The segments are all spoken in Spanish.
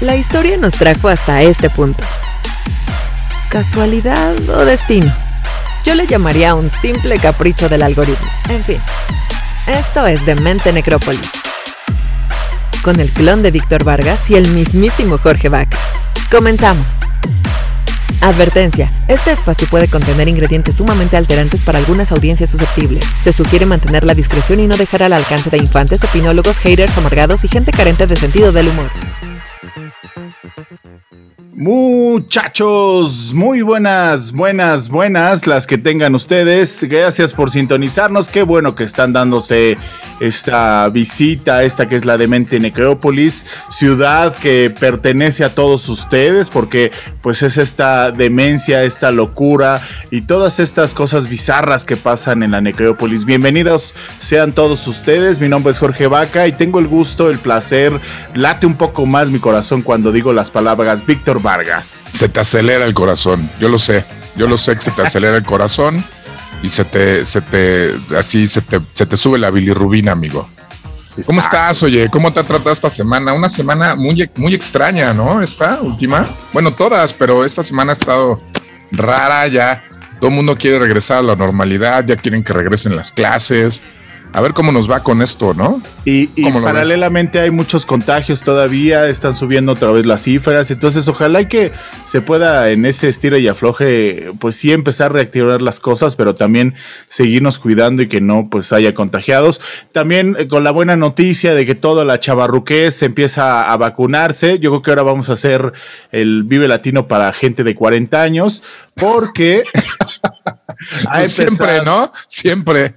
La historia nos trajo hasta este punto. ¿Casualidad o destino? Yo le llamaría un simple capricho del algoritmo. En fin, esto es Demente Necrópolis. Con el clon de Víctor Vargas y el mismísimo Jorge Vaca. Comenzamos. Advertencia. Este espacio puede contener ingredientes sumamente alterantes para algunas audiencias susceptibles. Se sugiere mantener la discreción y no dejar al alcance de infantes, opinólogos, haters amargados y gente carente de sentido del humor. Muchachos, muy buenas, buenas, buenas las que tengan ustedes. Gracias por sintonizarnos. Qué bueno que están dándose esta visita, esta que es la demente Necrópolis, ciudad que pertenece a todos ustedes, porque pues es esta demencia, esta locura y todas estas cosas bizarras que pasan en la Necrópolis. Bienvenidos sean todos ustedes. Mi nombre es Jorge Vaca y tengo el gusto, el placer, late un poco más mi corazón cuando digo las palabras Víctor Vargas. Se te acelera el corazón, yo lo sé, yo lo sé que se te acelera el corazón y se te, se te, así se te, se te sube la bilirrubina, amigo. ¿Cómo estás, oye? ¿Cómo te ha tratado esta semana? Una semana muy, muy extraña, ¿no? Esta última. Bueno, todas, pero esta semana ha estado rara ya. Todo el mundo quiere regresar a la normalidad, ya quieren que regresen las clases a ver cómo nos va con esto, ¿no? Y, paralelamente hay muchos contagios todavía, están subiendo otra vez las cifras, entonces ojalá que se pueda en ese estilo y afloje, pues sí empezar a reactivar las cosas, pero también seguirnos cuidando y que no pues haya contagiados. También eh, con la buena noticia de que toda la chavarruqués empieza a vacunarse, yo creo que ahora vamos a hacer el Vive Latino para gente de 40 años, porque... Pues siempre, ¿no? Siempre.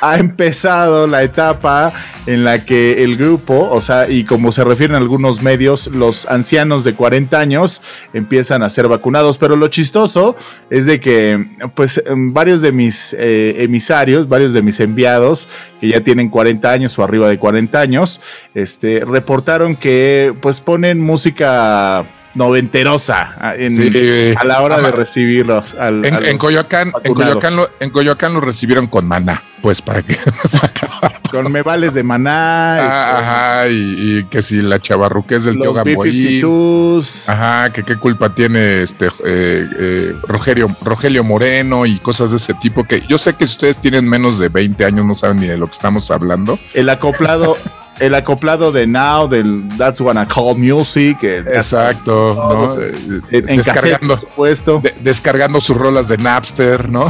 Ha empezado la etapa en la que el grupo, o sea, y como se refieren algunos medios, los ancianos de 40 años empiezan a ser vacunados. Pero lo chistoso es de que, pues, varios de mis eh, emisarios, varios de mis enviados, que ya tienen 40 años o arriba de 40 años, este, reportaron que, pues, ponen música noventerosa ah, a la hora de recibirlos. en, Coyoacán, en, Coyoacán lo, en Coyoacán lo recibieron con maná, pues para que. con me vales de maná. Ah, este, ajá, y, que si la chavarruqués del tío Gamboí. Ajá, que qué culpa tiene este eh, eh, Rogelio, Rogelio Moreno y cosas de ese tipo. Que yo sé que si ustedes tienen menos de 20 años, no saben ni de lo que estamos hablando. El acoplado. El acoplado de Now, del That's What I Call Music. Exacto, ¿no? En, descargando, supuesto. descargando sus rolas de Napster, ¿no?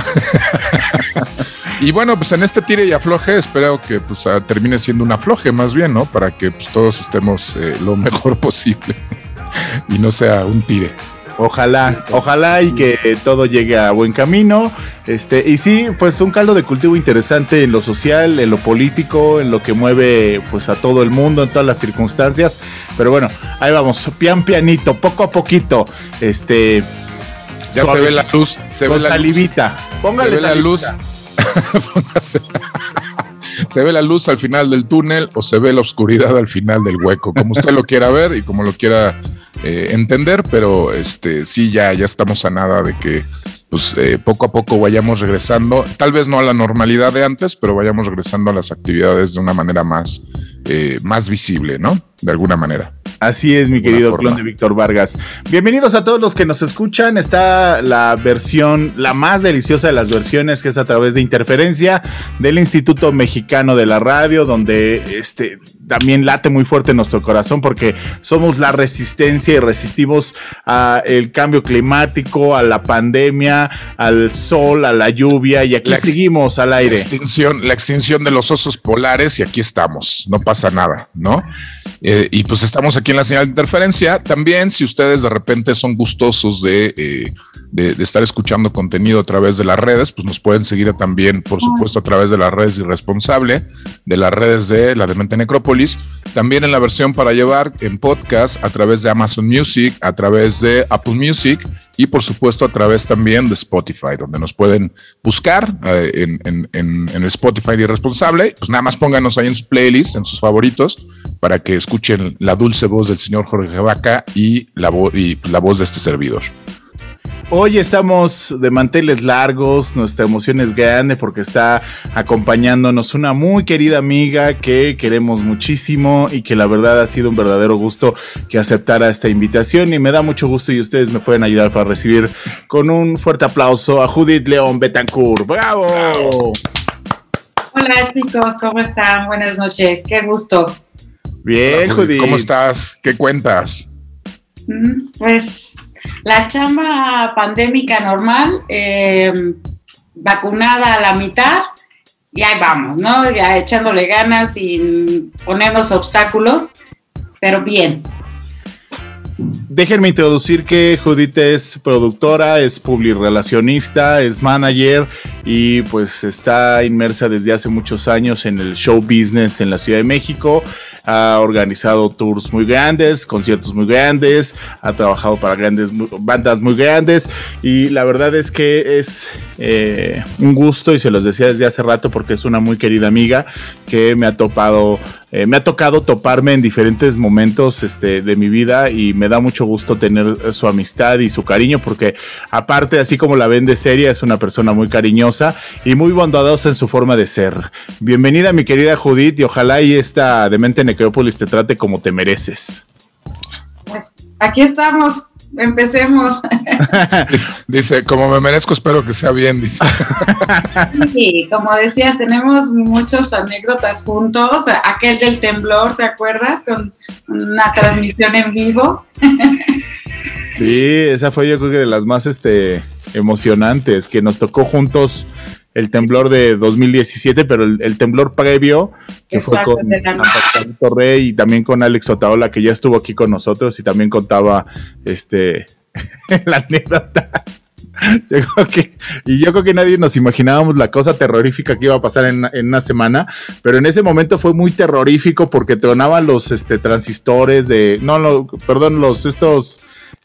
y bueno, pues en este tire y afloje, espero que pues ah, termine siendo un afloje más bien, ¿no? Para que pues, todos estemos eh, lo mejor posible y no sea un tire. Ojalá, ojalá y que todo llegue a buen camino. Este, y sí, pues un caldo de cultivo interesante en lo social, en lo político, en lo que mueve pues a todo el mundo, en todas las circunstancias. Pero bueno, ahí vamos, pian pianito, poco a poquito. Este. Ya se ve la luz, se ve la salivita. Póngale se ve la luz. se ve la luz al final del túnel o se ve la oscuridad al final del hueco, como usted lo quiera ver y como lo quiera eh, entender, pero este sí ya, ya estamos a nada de que pues eh, poco a poco vayamos regresando, tal vez no a la normalidad de antes, pero vayamos regresando a las actividades de una manera más, eh, más visible, ¿no? De alguna manera. Así es, mi querido clon de Víctor Vargas. Bienvenidos a todos los que nos escuchan. Está la versión, la más deliciosa de las versiones, que es a través de interferencia del Instituto Mexicano de la Radio, donde este también late muy fuerte en nuestro corazón porque somos la resistencia y resistimos al cambio climático, a la pandemia, al sol, a la lluvia y aquí seguimos al aire. La extinción, la extinción de los osos polares y aquí estamos, no pasa nada, ¿no? Eh, y pues estamos aquí en la señal de interferencia. También, si ustedes de repente son gustosos de, eh, de, estar escuchando contenido a través de las redes, pues nos pueden seguir también, por supuesto, a través de las redes Irresponsable, de las redes de la Demente Necrópolis, también en la versión para llevar en podcast a través de Amazon Music, a través de Apple Music y, por supuesto, a través también de Spotify, donde nos pueden buscar eh, en, en, en, el Spotify de Irresponsable. Pues nada más pónganos ahí en su playlist, en sus favoritos, para que escuchen la dulce voz del señor Jorge Vaca y la, y la voz de este servidor. Hoy estamos de manteles largos, nuestra emoción es grande porque está acompañándonos una muy querida amiga que queremos muchísimo y que la verdad ha sido un verdadero gusto que aceptara esta invitación y me da mucho gusto y ustedes me pueden ayudar para recibir con un fuerte aplauso a Judith León Betancourt. ¡Bravo! Hola chicos, ¿cómo están? Buenas noches, qué gusto. Bien, Judith. ¿Cómo estás? ¿Qué cuentas? Mm, pues la chamba pandémica normal, eh, vacunada a la mitad, y ahí vamos, ¿no? Ya echándole ganas sin ponernos obstáculos, pero bien. Déjenme introducir que Judith es productora, es publirelacionista, es manager y pues está inmersa desde hace muchos años en el show business en la Ciudad de México. Ha organizado tours muy grandes, conciertos muy grandes, ha trabajado para grandes bandas muy grandes y la verdad es que es eh, un gusto y se los decía desde hace rato porque es una muy querida amiga que me ha topado eh, me ha tocado toparme en diferentes momentos este, de mi vida y me da mucho gusto tener su amistad y su cariño porque aparte, así como la ven de seria, es una persona muy cariñosa y muy bondadosa en su forma de ser. Bienvenida mi querida Judith y ojalá y esta demente Necrópolis te trate como te mereces. Pues aquí estamos empecemos. dice, como me merezco, espero que sea bien, dice. Sí, como decías, tenemos muchas anécdotas juntos. Aquel del temblor, ¿te acuerdas? Con una transmisión en vivo. Sí, esa fue yo creo que de las más este, emocionantes, que nos tocó juntos el temblor de 2017, pero el, temblor previo, que fue con Santa Torre y también con Alex Otaola, que ya estuvo aquí con nosotros y también contaba este la anécdota. y yo creo que nadie nos imaginábamos la cosa terrorífica que iba a pasar en, una semana, pero en ese momento fue muy terrorífico porque tronaban los este, transistores de, no, no, perdón, los estos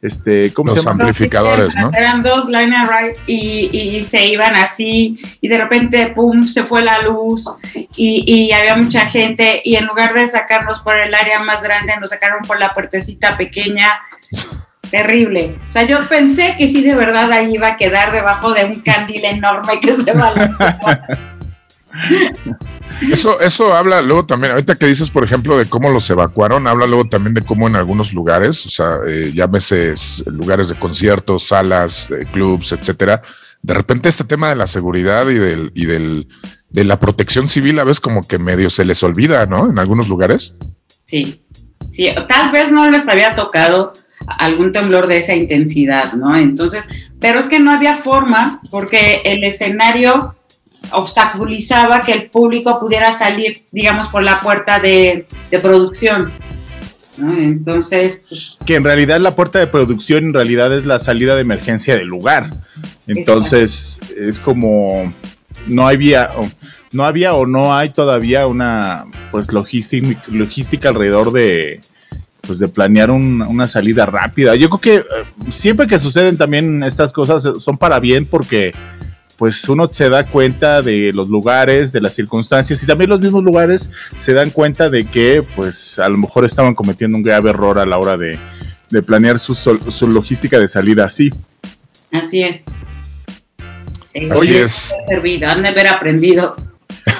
este, ¿cómo Los amplificadores, ¿no? Eran dos line right y, se iban así y de repente, pum, se fue la luz y, y, había mucha gente y en lugar de sacarnos por el área más grande, nos sacaron por la puertecita pequeña. Terrible. O sea, yo pensé que sí, de verdad, ahí iba a quedar debajo de un candil enorme que se va a Eso, eso habla luego también, ahorita que dices, por ejemplo, de cómo los evacuaron, habla luego también de cómo en algunos lugares, o sea, eh, llámese lugares de conciertos, salas, clubs, etcétera, de repente este tema de la seguridad y del, y del, de la protección civil a veces como que medio se les olvida, ¿no? En algunos lugares. Sí, sí, tal vez no les había tocado algún temblor de esa intensidad, ¿no? Entonces, pero es que no había forma porque el escenario obstaculizaba que el público pudiera salir, digamos, por la puerta de, producción. Entonces, pues, que en realidad la puerta de producción en realidad es la salida de emergencia del lugar. Entonces, es como no había no había o no hay todavía una pues logística, logística alrededor de pues de planear una salida rápida. Yo creo que eh, siempre que suceden también estas cosas son para bien porque pues uno se da cuenta de los lugares, de las circunstancias y también los mismos lugares se dan cuenta de que pues a lo mejor estaban cometiendo un grave error a la hora de, planear su, su, logística de salida así. Así es. Así es. Han de haber aprendido.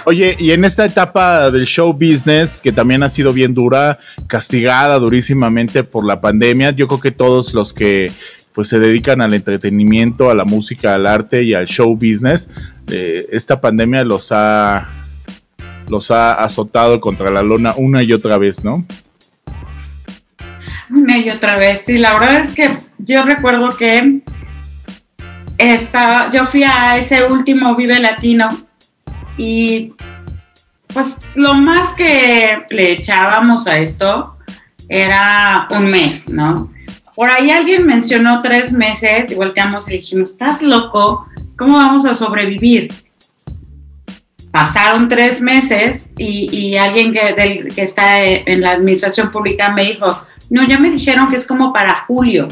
Oye, y en esta etapa del show business, que también ha sido bien dura, castigada durísimamente por la pandemia, yo creo que todos los que pues se dedican al entretenimiento, a la música, al arte y al show business. Eh, esta pandemia los ha, los ha azotado contra la lona una y otra vez, ¿no? Una y otra vez, sí, la verdad es que yo recuerdo que esta, yo fui a ese último Vive Latino y pues lo más que le echábamos a esto era un mes, ¿no? Por ahí alguien mencionó tres meses y volteamos y dijimos, ¿estás loco? ¿Cómo vamos a sobrevivir? Pasaron tres meses y, alguien que, que está en la administración pública me dijo, no, ya me dijeron que es como para julio.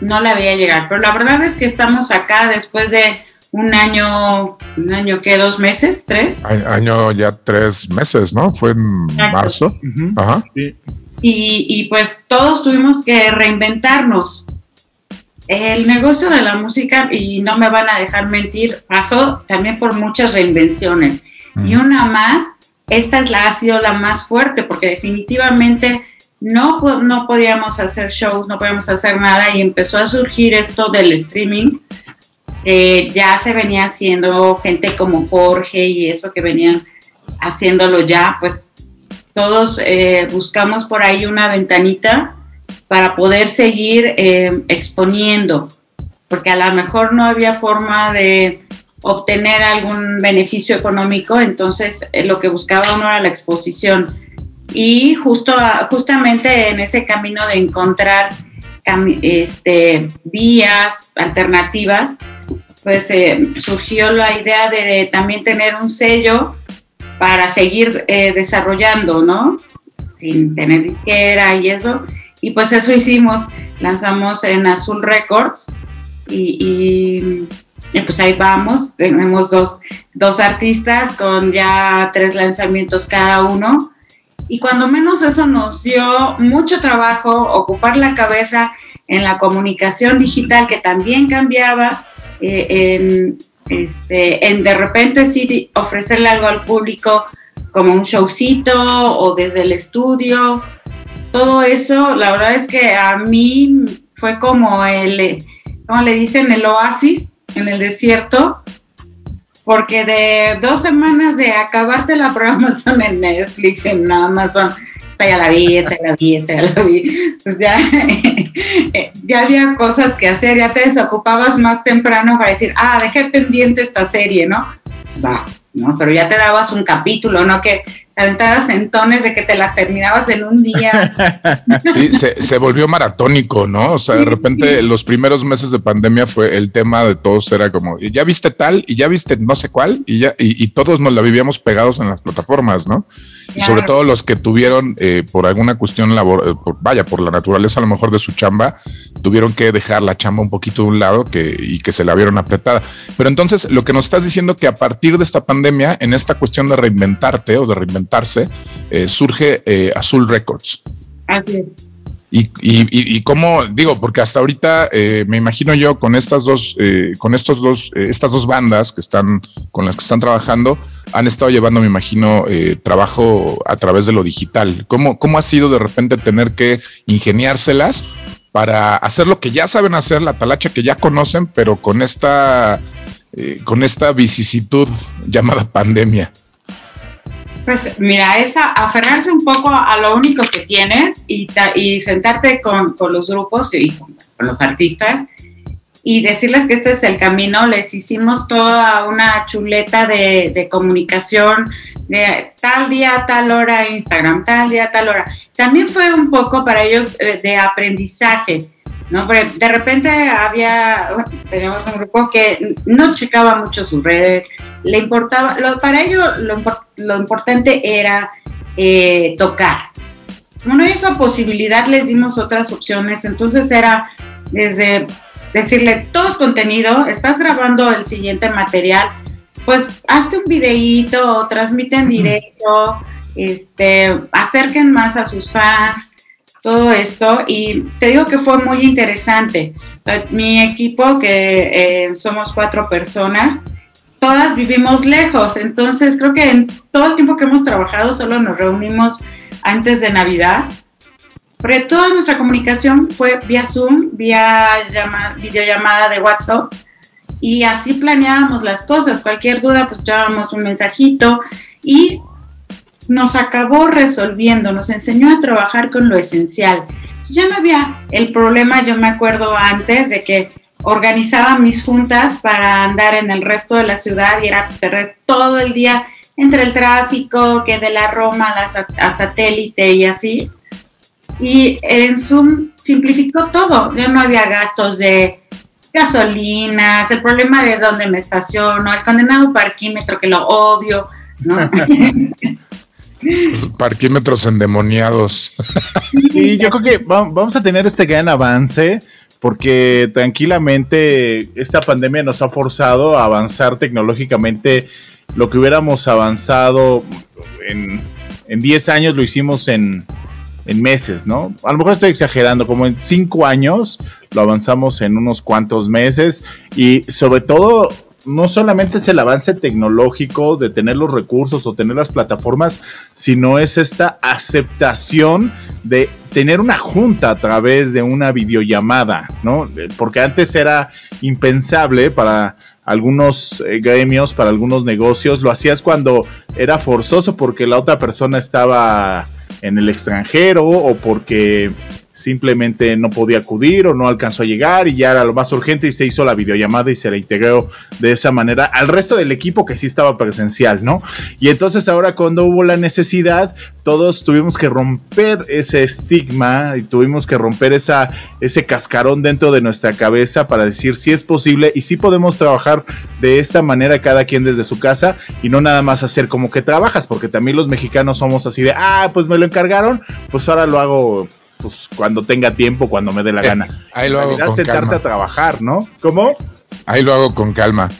No la veía llegar, pero la verdad es que estamos acá después de un año, un año que dos meses, tres. Año ya tres meses, ¿no? Fue en marzo. Ajá. Sí y, pues todos tuvimos que reinventarnos. el negocio de la música, y no me van a dejar mentir, pasó también por muchas reinvenciones. Y una más, esta es la, ha sido la más fuerte, porque definitivamente no, no podíamos hacer shows, no podíamos hacer nada, y empezó a surgir esto del streaming. ya se venía haciendo gente como Jorge y eso que venían haciéndolo ya, pues todos eh, buscamos por ahí una ventanita para poder seguir eh, exponiendo, porque a lo mejor no había forma de obtener algún beneficio económico, entonces eh, lo que buscaba uno era la exposición. Y justo, justamente en ese camino de encontrar este, vías alternativas, pues surgió la idea de, también tener un sello para seguir desarrollando, ¿no? Sin tener disquera y eso. Y pues eso hicimos, lanzamos en Azul Records y, pues ahí vamos, tenemos dos, dos artistas con ya tres lanzamientos cada uno. Y cuando menos eso nos dio mucho trabajo ocupar la cabeza en la comunicación digital que también cambiaba, eh, en, este, en de repente sí ofrecerle algo al público como un showcito o desde el estudio todo eso, la verdad es que a mí fue como el, ¿cómo le dicen? El oasis en el desierto, porque de dos semanas de acabarte la programación en Netflix, en Amazon, esta ya la vi, esta ya la vi, esta ya la vi, pues ya, ya había cosas que hacer, ya te desocupabas más temprano para decir, ah, dejé pendiente esta serie, ¿no? Va, ¿no? Pero ya te dabas un capítulo, ¿no? Que aventadas en tones de que te las terminabas en un día. Sí, se, volvió maratónico, ¿no? O sea, de repente los primeros meses de pandemia fue el tema de todos, era como, ya viste tal y ya viste no sé cuál y ya, y, todos nos la vivíamos pegados en las plataformas, ¿no? Y sobre todo los que tuvieron eh, por alguna cuestión labor, eh, vaya, por la naturaleza a lo mejor de su chamba, tuvieron que dejar la chamba un poquito de un lado que, y que se la vieron apretada. Pero entonces lo que nos estás diciendo que a partir de esta pandemia, en esta cuestión de reinventarte o de eh, surge eh, Azul Records. Así es. Y, y, cómo digo, porque hasta ahorita eh, me imagino yo con estas dos, con estos dos, estas dos bandas que están con las que están trabajando, han estado llevando, me imagino, trabajo a través de lo digital. ¿Cómo, ¿Cómo ha sido de repente tener que ingeniárselas para hacer lo que ya saben hacer, la talacha que ya conocen, pero con esta, con esta vicisitud llamada pandemia? Pues mira, es aferrarse un poco a lo único que tienes y, y sentarte con, con, los grupos y con, los artistas y decirles que este es el camino. Les hicimos toda una chuleta de, de comunicación de tal día, tal hora Instagram, tal día, tal hora. También fue un poco para ellos eh, de aprendizaje. ¿No? de repente había, tenemos un grupo que no checaba mucho sus redes, le importaba, lo, para ellos lo, lo, importante era eh, tocar. Bueno, esa posibilidad les dimos otras opciones, entonces era desde decirle, todo es contenido, estás grabando el siguiente material, pues hazte un videíto transmite en directo, este, acerquen más a sus fans, todo esto y te digo que fue muy interesante. Mi equipo, que eh, somos cuatro personas, todas vivimos lejos, entonces creo que en todo el tiempo que hemos trabajado solo nos reunimos antes de Navidad, porque toda nuestra comunicación fue vía Zoom, vía videollamada de WhatsApp y así planeábamos las cosas. Cualquier duda, pues llevábamos un mensajito y nos acabó resolviendo, nos enseñó a trabajar con lo esencial. ya no había el problema, yo me acuerdo antes de que organizaba mis juntas para andar en el resto de la ciudad y era perder todo el día entre el tráfico, que de la Roma a, satélite y así. Y en Zoom simplificó todo, ya no había gastos de gasolinas, el problema de dónde me estaciono, el condenado parquímetro que lo odio, ¿no? Parquímetros endemoniados. Sí, yo creo que vamos a tener este gran avance porque tranquilamente esta pandemia nos ha forzado a avanzar tecnológicamente lo que hubiéramos avanzado en, 10 años lo hicimos en, en meses, ¿no? A lo mejor estoy exagerando, como en 5 años lo avanzamos en unos cuantos meses y sobre todo no solamente es el avance tecnológico de tener los recursos o tener las plataformas, sino es esta aceptación de tener una junta a través de una videollamada, ¿no? Porque antes era impensable para algunos eh, gremios, para algunos negocios, lo hacías cuando era forzoso porque la otra persona estaba en el extranjero o porque simplemente no podía acudir o no alcanzó a llegar y ya era lo más urgente y se hizo la videollamada y se le integró de esa manera al resto del equipo que sí estaba presencial, ¿no? Y entonces ahora cuando hubo la necesidad, todos tuvimos que romper ese estigma y tuvimos que romper esa, ese cascarón dentro de nuestra cabeza para decir si es posible y si podemos trabajar de esta manera cada quien desde su casa y no nada más hacer como que trabajas, porque también los mexicanos somos así de, ah, pues me lo encargaron, pues ahora lo hago pues cuando tenga tiempo, cuando me dé la eh, gana. ahí lo hago con sentarte a trabajar, ¿no? ¿Cómo? Ahí lo hago con calma.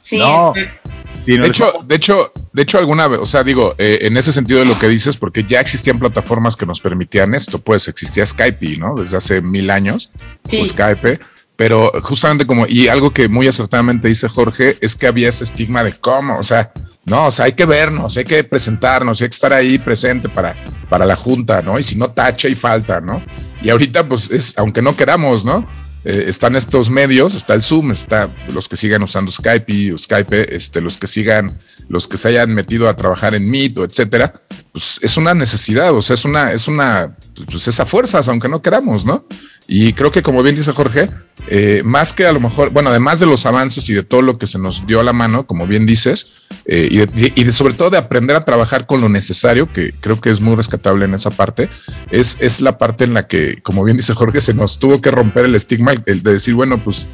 Sí, no. de, hecho, de hecho, de hecho, alguna vez, o sea, digo, eh, en ese sentido de lo que dices, porque ya existían plataformas que nos permitían esto, pues existía Skype, ¿no? Desde hace mil años, sí. Skype, pero justamente como, y algo que muy acertadamente dice Jorge, es que había ese estigma de cómo, o sea, no, o sea, hay que vernos, hay que presentarnos, hay que estar ahí presente para, para la junta, ¿no? Y si no, tacha y falta, ¿no? Y ahorita, pues, es, aunque no queramos, ¿no? Eh, están estos medios, está el Zoom, está los que sigan usando Skype y Skype, este, los que sigan, los que se hayan metido a trabajar en Meet o etcétera, pues es una necesidad, o sea, es una, es una, pues esa fuerzas, aunque no queramos, ¿no? Y creo que como bien dice Jorge, eh, más que a lo mejor, bueno, además de los avances y de todo lo que se nos dio a la mano, como bien dices, eh, y, de, sobre todo de aprender a trabajar con lo necesario, que creo que es muy rescatable en esa parte, es, es la parte en la que, como bien dice Jorge, se nos tuvo que romper el estigma el, de decir, bueno, pues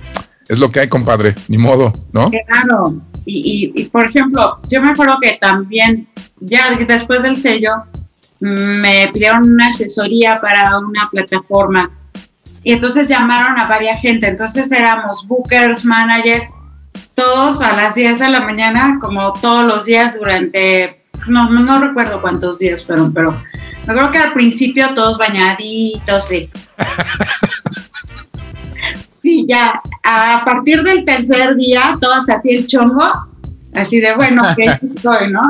es lo que hay, compadre, ni modo, ¿no? Claro, y, y, por ejemplo, yo me acuerdo que también, ya después del sello, me pidieron una asesoría para una plataforma y entonces llamaron a varias gente, entonces éramos bookers, managers, todos a las 10 de la mañana, como todos los días durante, no, no, recuerdo cuántos días fueron, pero me acuerdo que al principio todos bañaditos, sí. sí, ya, a partir del tercer día, todos así el chongo, así de, bueno, ¿qué estoy, no?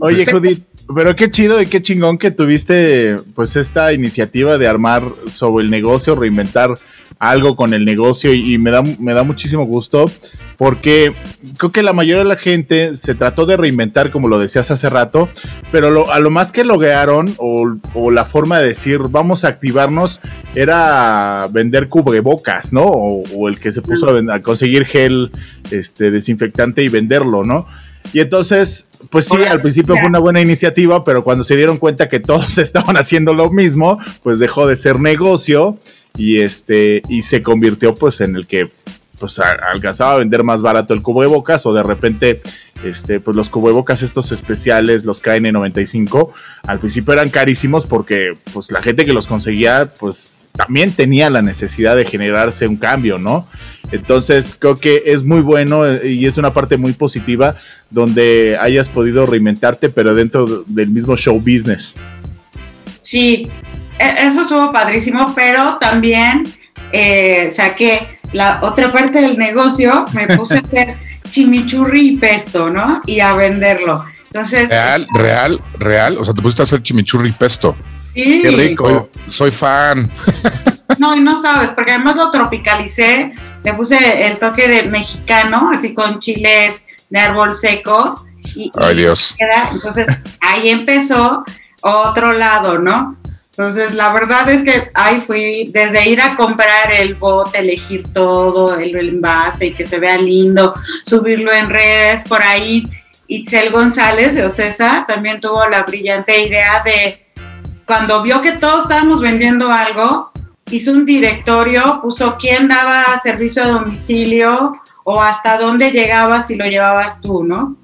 Oye, Judith, pero qué chido y qué chingón que tuviste pues esta iniciativa de armar sobre el negocio, reinventar algo con el negocio y, me, da, me da muchísimo gusto porque creo que la mayoría de la gente se trató de reinventar como lo decías hace rato, pero a lo más que lograron o, o, la forma de decir vamos a activarnos era vender cubrebocas, ¿no? O, el que se puso a, a conseguir gel este, desinfectante y venderlo, ¿no? Y entonces, pues sí, al principio fue una buena iniciativa, pero cuando se dieron cuenta que todos estaban haciendo lo mismo, pues dejó de ser negocio y este y se convirtió pues en el que pues alcanzaba a vender más barato el cubo de bocas o de repente este, pues los cubrebocas estos especiales, los KN95, al principio eran carísimos porque pues la gente que los conseguía pues también tenía la necesidad de generarse un cambio, ¿no? Entonces creo que es muy bueno eh, y es una parte muy positiva donde hayas podido reinventarte pero dentro del mismo show business. Sí, e-, eso estuvo padrísimo, pero también eh, saqué la otra parte del negocio, me puse a hacer chimichurri y pesto, ¿no? Y a venderlo. Entonces. Real, real, real. O sea, te pusiste a hacer chimichurri y pesto. Sí. Qué rico. Soy, fan. No, no sabes, porque además lo tropicalicé. Le puse el toque de mexicano, así con chiles de árbol seco. Y, Ay, Dios. entonces, ahí empezó otro lado, ¿no? Entonces, la verdad es que ahí fui, desde ir a comprar el bote, elegir todo, el, envase y que se vea lindo, subirlo en redes, por ahí. Itzel González de Ocesa también tuvo la brillante idea de, cuando vio que todos estábamos vendiendo algo, hizo un directorio, puso quién daba servicio a domicilio o hasta dónde llegabas si lo llevabas tú, ¿no?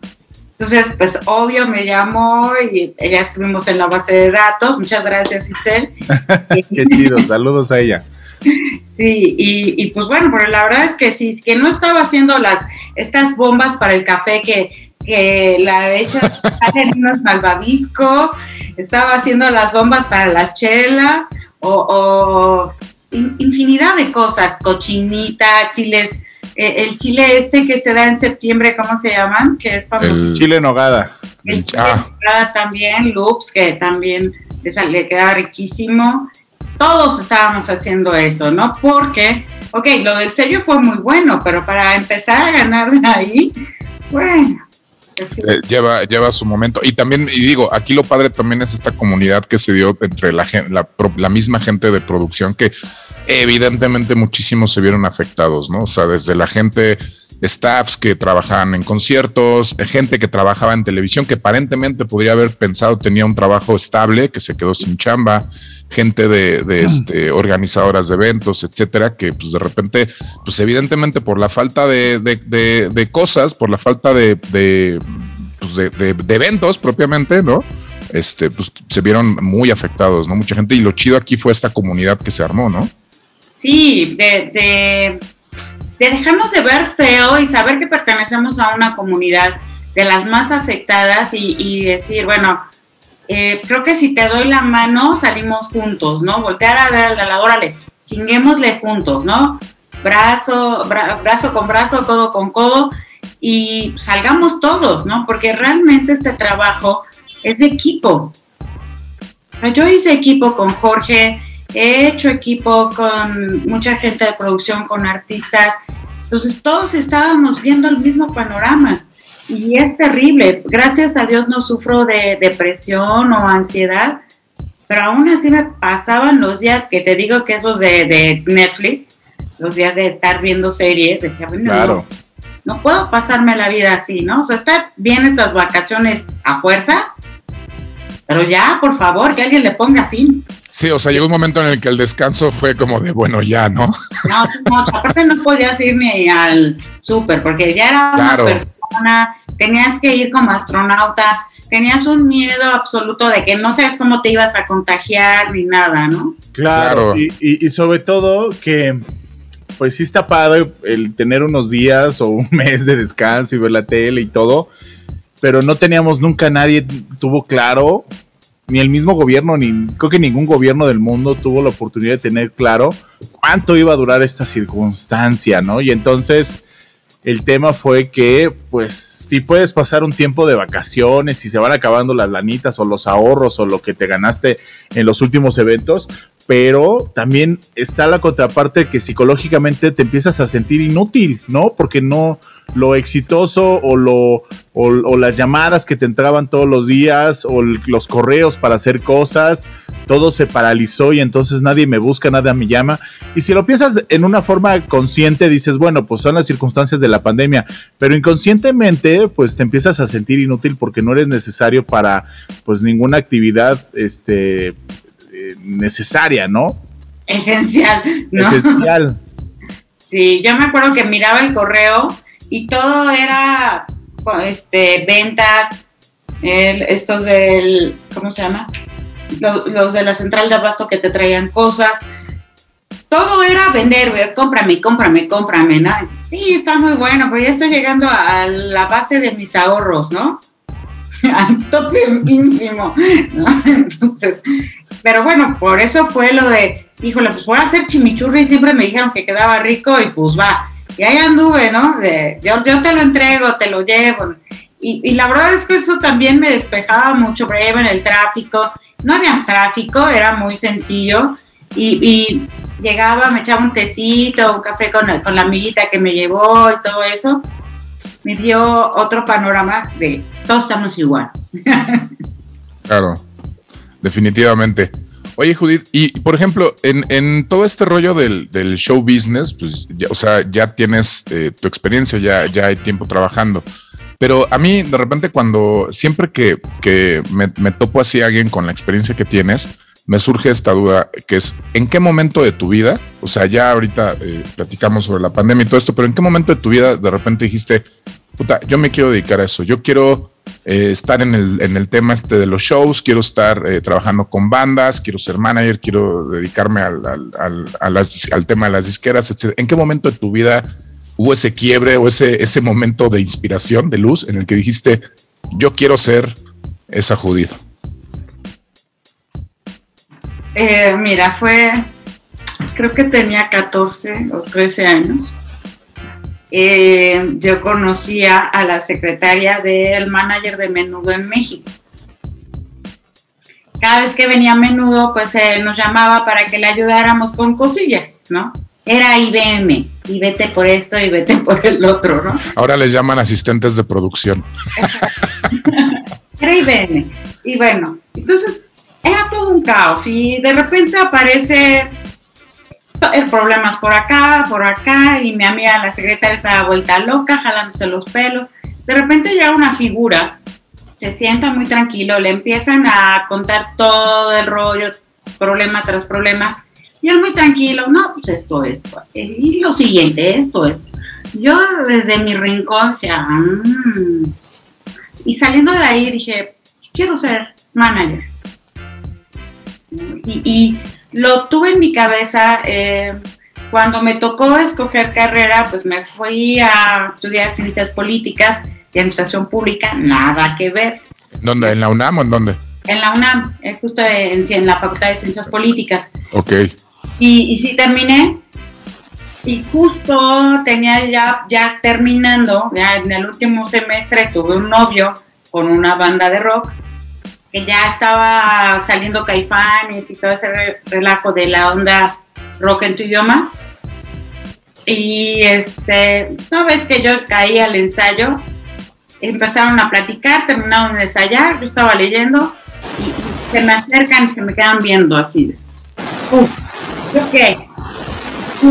Entonces, pues obvio me llamó y ya estuvimos en la base de datos. Muchas gracias, Itzel. Qué chido, saludos a ella. Sí, y, pues bueno, pero la verdad es que sí, que no estaba haciendo las estas bombas para el café que, que la hecha en unos malvaviscos, estaba haciendo las bombas para la chela o, infinidad de cosas, cochinita, chiles, eh, el chile este que se da en septiembre, ¿cómo se llaman? Que es famoso. El chile nogada. El chile ah. nogada también, loops, que también le queda riquísimo. Todos estábamos haciendo eso, ¿no? Porque, ok, lo del sello fue muy bueno, pero para empezar a ganar de ahí, bueno, eh, lleva, lleva su momento. Y también, y digo, aquí lo padre también es esta comunidad que se dio entre la, la, la misma gente de producción, que evidentemente muchísimos se vieron afectados, ¿no? O sea, desde la gente, staffs que trabajaban en conciertos, gente que trabajaba en televisión, que aparentemente podría haber pensado tenía un trabajo estable, que se quedó sin chamba, gente de, de mm. este, organizadoras de eventos, etcétera, que pues de repente, pues evidentemente por la falta de, de, de cosas, por la falta de, pues de, eventos propiamente, ¿no? Este, pues se vieron muy afectados, ¿no? Mucha gente, y lo chido aquí fue esta comunidad que se armó, ¿no? Sí, de, de, dejarnos de ver feo y saber que pertenecemos a una comunidad de las más afectadas y, decir, bueno, eh, creo que si te doy la mano, salimos juntos, ¿no? Voltear a ver al de la, órale, chinguémosle juntos, ¿no? Brazo, brazo con brazo, codo con codo, y salgamos todos, ¿no? Porque realmente este trabajo es de equipo. Yo hice equipo con Jorge, he hecho equipo con mucha gente de producción, con artistas, entonces todos estábamos viendo el mismo panorama. Y es terrible. Gracias a Dios no sufro de depresión o ansiedad, pero aún así me pasaban los días que te digo que esos de, Netflix, los días de estar viendo series, decía, bueno, claro. Puedo pasarme la vida así, ¿no? O sea, está bien estas vacaciones a fuerza, pero ya, por favor, que alguien le ponga fin. Sí, o sea, llegó un momento en el que el descanso fue como de, bueno, ya, ¿no? No, no aparte no podías ir ni al súper, porque ya era una persona tenías que ir como astronauta, tenías un miedo absoluto de que no sabes cómo te ibas a contagiar ni nada, ¿no? Claro, Y, sobre todo que, pues sí está padre el tener unos días o un mes de descanso y ver la tele y todo, pero no teníamos nunca nadie tuvo claro, ni el mismo gobierno, ni creo que ningún gobierno del mundo tuvo la oportunidad de tener claro cuánto iba a durar esta circunstancia, ¿no? Y entonces el tema fue que, pues, si puedes pasar un tiempo de vacaciones y se van acabando las lanitas o los ahorros o lo que te ganaste en los últimos eventos, pero también está la contraparte que psicológicamente te empiezas a sentir inútil, ¿no? Porque no lo exitoso o lo o, las llamadas que te entraban todos los días o los correos para hacer cosas, todo se paralizó y entonces nadie me busca, nadie me llama. Y si lo piensas en una forma consciente, dices, bueno, pues son las circunstancias de la pandemia, pero inconscientemente, pues te empiezas a sentir inútil porque no eres necesario para, pues, ninguna actividad, este, necesaria, ¿no? Esencial. Esencial. Sí, yo me acuerdo que miraba el correo y todo era este, ventas, estos del, ¿cómo se llama? Los, de la central de abasto que te traían cosas. Todo era vender, cómprame, cómprame, cómprame, ¿no? Sí, está muy bueno, pero ya estoy llegando a la base de mis ahorros, ¿no? Al tope ínfimo, ¿no? Entonces, pero bueno, por eso fue lo de, híjole, pues voy a hacer chimichurri siempre me dijeron que quedaba rico y pues va. Y ahí anduve, ¿no? De, yo, yo te lo entrego, te lo llevo. Y, la verdad es que eso también me despejaba mucho, breve en el tráfico. No había tráfico, era muy sencillo. Y, llegaba, me echaba un tecito, un café con, con la amiguita que me llevó y todo eso. Me dio otro panorama de todos estamos igual. Claro definitivamente. Oye, Judith, y por ejemplo, en, todo este rollo del, show business, pues, ya, o sea, ya tienes eh, tu experiencia, ya, hay tiempo trabajando. Pero a mí, de repente, cuando siempre que, me, topo así a alguien con la experiencia que tienes, me surge esta duda, que es, ¿en qué momento de tu vida, o sea, ya ahorita eh, platicamos sobre la pandemia y todo esto, pero ¿en qué momento de tu vida de repente dijiste, puta, yo me quiero dedicar a eso, yo quiero eh, estar en el, en el, tema este de los shows, quiero estar eh, trabajando con bandas, quiero ser manager, quiero dedicarme al, al, al, tema de las disqueras, etc. ¿En qué momento de tu vida hubo ese quiebre o ese, ese momento de inspiración, de luz, en el que dijiste, yo quiero ser esa judía? Eh, mira, fue creo que tenía 14 o 13 años, eh, yo conocía a la secretaria del manager de Menudo en México. Cada vez que venía a Menudo, pues eh, nos llamaba para que le ayudáramos con cosillas, ¿no? Era IBM, y vete por esto y vete por el otro, ¿no? Ahora les llaman asistentes de producción. Era IBM. Y bueno, entonces era todo un caos y de repente aparece problemas por acá, por acá, y mi amiga, la secretaria, estaba vuelta loca, jalándose los pelos. De repente llega una figura, se sienta muy tranquilo, le empiezan a contar todo el rollo, problema tras problema, y él muy tranquilo, no, pues esto, esto, y lo siguiente, esto, esto. Yo desde mi rincón decía, mmm. y saliendo de ahí dije, quiero ser manager. Y, y lo tuve en mi cabeza. Eh, cuando me tocó escoger carrera, pues me fui a estudiar ciencias políticas y administración pública, nada que ver. ¿Dónde? ¿En la UNAM o en dónde? En la UNAM, eh, justo en, en, la Facultad de Ciencias Políticas. Ok. Y, y sí terminé. Y justo tenía ya, ya terminando, ya en el último semestre tuve un novio con una banda de rock que ya estaba saliendo caifanes y todo ese relajo de la onda rock en tu idioma. Y este, una vez que yo caí al ensayo, empezaron a platicar, terminaron de ensayar, yo estaba leyendo y, se me acercan y se me quedan viendo así. Uf, ¿yo qué? Yo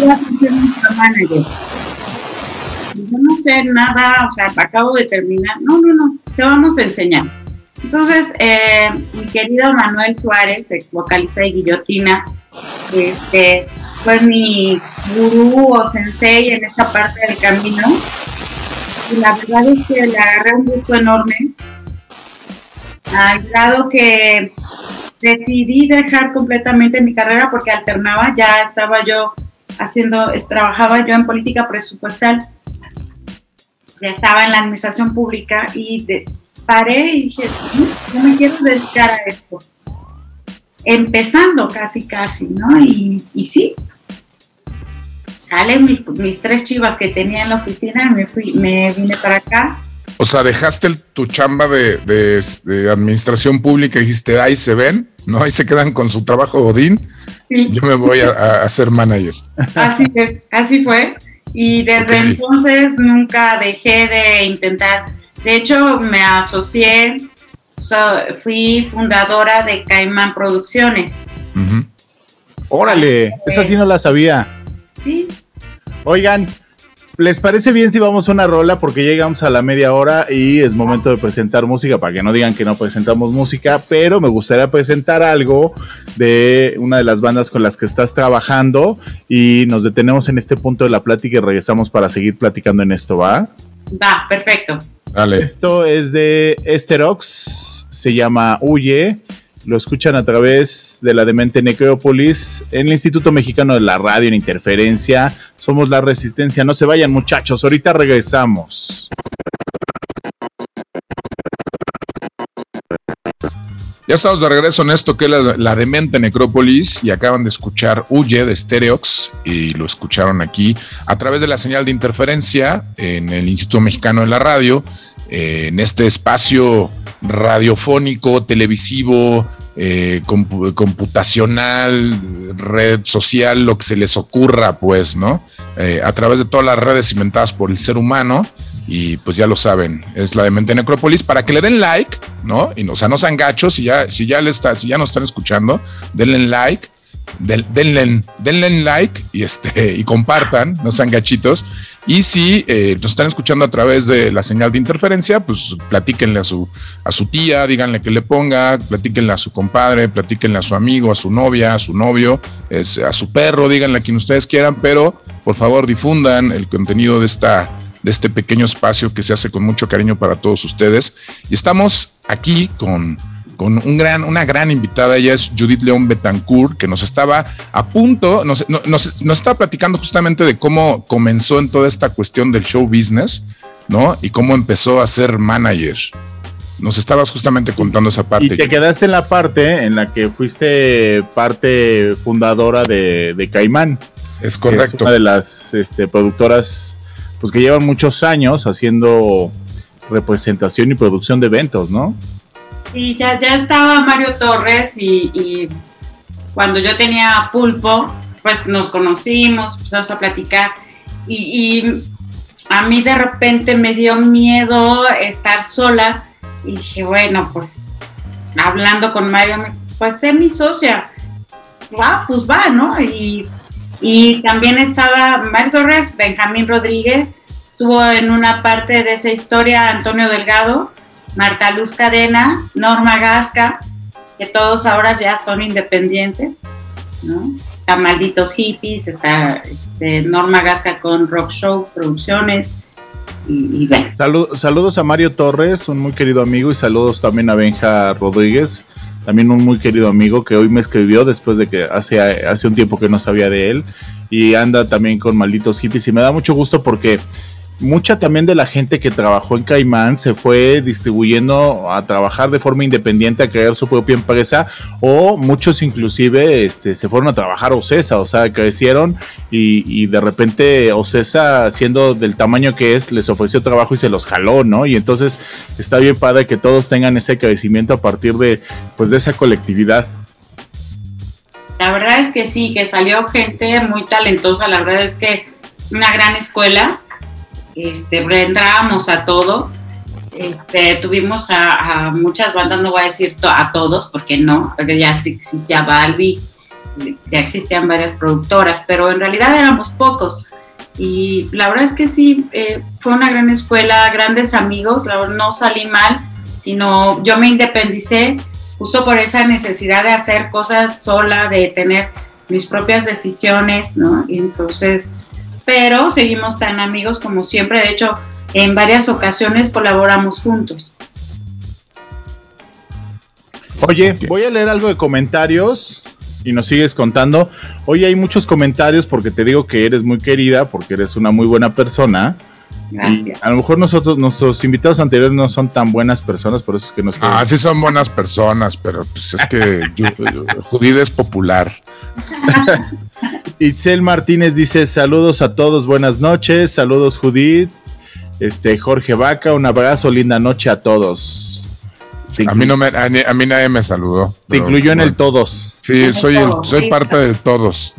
no sé nada, o sea, acabo de terminar. No, no, no, te vamos a enseñar entonces, eh, mi querido Manuel Suárez, ex vocalista de Guillotina, este, fue mi gurú o sensei en esta parte del camino. Y la verdad es que le agarré un gusto enorme, al grado que decidí dejar completamente mi carrera porque alternaba, ya estaba yo haciendo, trabajaba yo en política presupuestal, ya estaba en la administración pública y de, paré y dije, yo me quiero dedicar a esto. Empezando casi, casi, ¿no? Y, y sí, jalé mis, mis, tres chivas que tenía en la oficina, me, fui, me vine para acá. O sea, dejaste el, tu chamba de, de, de, administración pública y dijiste, ahí se ven, ¿no? Ahí se quedan con su trabajo Godín. Sí. Yo me voy a, a, ser manager. Así es, así fue. Y desde okay. entonces nunca dejé de intentar de hecho, me asocié, so, fui fundadora de Caimán Producciones. Uh -huh. Órale, eh, esa sí no la sabía. Sí. Oigan, ¿les parece bien si vamos a una rola? Porque llegamos a la media hora y es momento de presentar música, para que no digan que no presentamos música, pero me gustaría presentar algo de una de las bandas con las que estás trabajando y nos detenemos en este punto de la plática y regresamos para seguir platicando en esto, ¿va? Va, perfecto. Dale. Esto es de Esterox, se llama Huye. Lo escuchan a través de la demente Necrópolis en el Instituto Mexicano de la Radio en Interferencia. Somos la Resistencia. No se vayan, muchachos. Ahorita regresamos. Ya estamos de regreso en esto que es la, demente Necrópolis y acaban de escuchar Huye de Stereox y lo escucharon aquí a través de la señal de interferencia en el Instituto Mexicano de la Radio, eh, en este espacio radiofónico, televisivo, eh, comp computacional, red social, lo que se les ocurra, pues, ¿no? Eh, a través de todas las redes inventadas por el ser humano y pues ya lo saben, es la de Mente Necrópolis, para que le den like, ¿no? Y, o sea, no sean gachos, si ya, si ya, le está, si ya nos están escuchando, denle like, den, denle, denle like y, este, y compartan, no sean gachitos. Y si eh, nos están escuchando a través de la señal de interferencia, pues platíquenle a su, a su tía, díganle que le ponga, platíquenle a su compadre, platíquenle a su amigo, a su novia, a su novio, a su perro, díganle a quien ustedes quieran, pero por favor difundan el contenido de esta de este pequeño espacio que se hace con mucho cariño para todos ustedes. Y estamos aquí con, con un gran, una gran invitada, ella es Judith León Betancourt, que nos estaba a punto, nos, nos, nos estaba platicando justamente de cómo comenzó en toda esta cuestión del show business, ¿no? Y cómo empezó a ser manager. Nos estabas justamente contando esa parte. Y te quedaste en la parte en la que fuiste parte fundadora de, de Caimán. Es correcto. Es una de las este, productoras pues que llevan muchos años haciendo representación y producción de eventos, ¿no? Sí, ya, ya estaba Mario Torres y, cuando yo tenía pulpo, pues nos conocimos, empezamos a platicar y, y, a mí de repente me dio miedo estar sola y dije, bueno, pues hablando con Mario, pues sé mi socia, va, pues va, ¿no? Y, y también estaba Mario Torres, Benjamín Rodríguez, estuvo en una parte de esa historia Antonio Delgado, Marta Luz Cadena, Norma Gasca, que todos ahora ya son independientes, ¿no? Está Malditos Hippies, está este, Norma Gasca con Rock Show Producciones. Y. Salud, saludos a Mario Torres, un muy querido amigo, y saludos también a Benja Rodríguez, también un muy querido amigo que hoy me escribió después de que hace, hace un tiempo que no sabía de él, y anda también con Malditos Hippies, y me da mucho gusto porque mucha también de la gente que trabajó en Caimán se fue distribuyendo a trabajar de forma independiente, a crear su propia empresa, o muchos inclusive este, se fueron a trabajar a Ocesa, o sea, crecieron y, y, de repente Ocesa, siendo del tamaño que es, les ofreció trabajo y se los jaló, ¿no? Y entonces está bien padre que todos tengan ese crecimiento a partir de, pues, de esa colectividad. La verdad es que sí, que salió gente muy talentosa, la verdad es que una gran escuela, este, entrábamos a todo. Este, tuvimos a, a, muchas bandas, no voy a decir to a todos, porque no, porque ya existía Balbi, ya existían varias productoras, pero en realidad éramos pocos. Y la verdad es que sí, eh, fue una gran escuela, grandes amigos, la verdad, no salí mal, sino yo me independicé justo por esa necesidad de hacer cosas sola, de tener mis propias decisiones, ¿no? Y entonces, pero seguimos tan amigos como siempre. De hecho, en varias ocasiones colaboramos juntos. Oye, voy a leer algo de comentarios y nos sigues contando. Hoy hay muchos comentarios porque te digo que eres muy querida, porque eres una muy buena persona. Gracias. Y a lo mejor nosotros, nuestros invitados anteriores no son tan buenas personas, por eso es que nos. Ah, sí son buenas personas, pero pues es que Judith es popular. Itzel Martínez dice: Saludos a todos, buenas noches. Saludos, Judith. Este, Jorge Vaca, un abrazo, linda noche a todos. A mí, no me, a, a mí nadie me saludó. Te incluyó en el todos. Sí, soy, el, soy parte del todos.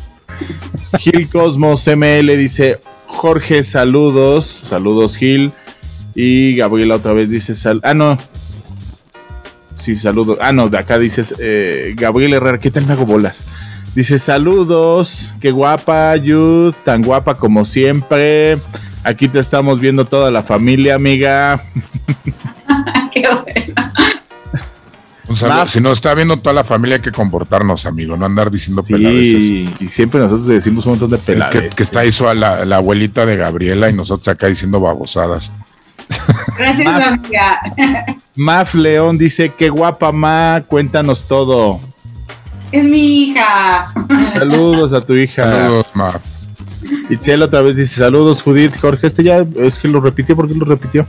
Gil Cosmos ML dice: Jorge, saludos. Saludos, Gil. Y Gabriela otra vez dice: Ah, no. Sí, saludos. Ah, no, de acá dices: eh, Gabriel Herrera, ¿qué tal me hago bolas? Dice: Saludos. Qué guapa, Yud. Tan guapa como siempre. Aquí te estamos viendo toda la familia, amiga. Qué bueno. Un saludo. Maf si nos está viendo toda la familia, hay que comportarnos, amigo, no andar diciendo sí, peladeces. Y siempre nosotros decimos un montón de peladeces. Que, que está eso a la, la, abuelita de Gabriela y nosotros acá diciendo babosadas. Gracias, Maf, amiga. Maf León dice: Qué guapa, Ma, cuéntanos todo. Es mi hija. Saludos a tu hija. Saludos, Maf. Itzel otra vez dice: Saludos, Judith. Jorge, este ya es que lo repitió. ¿Por qué lo repitió?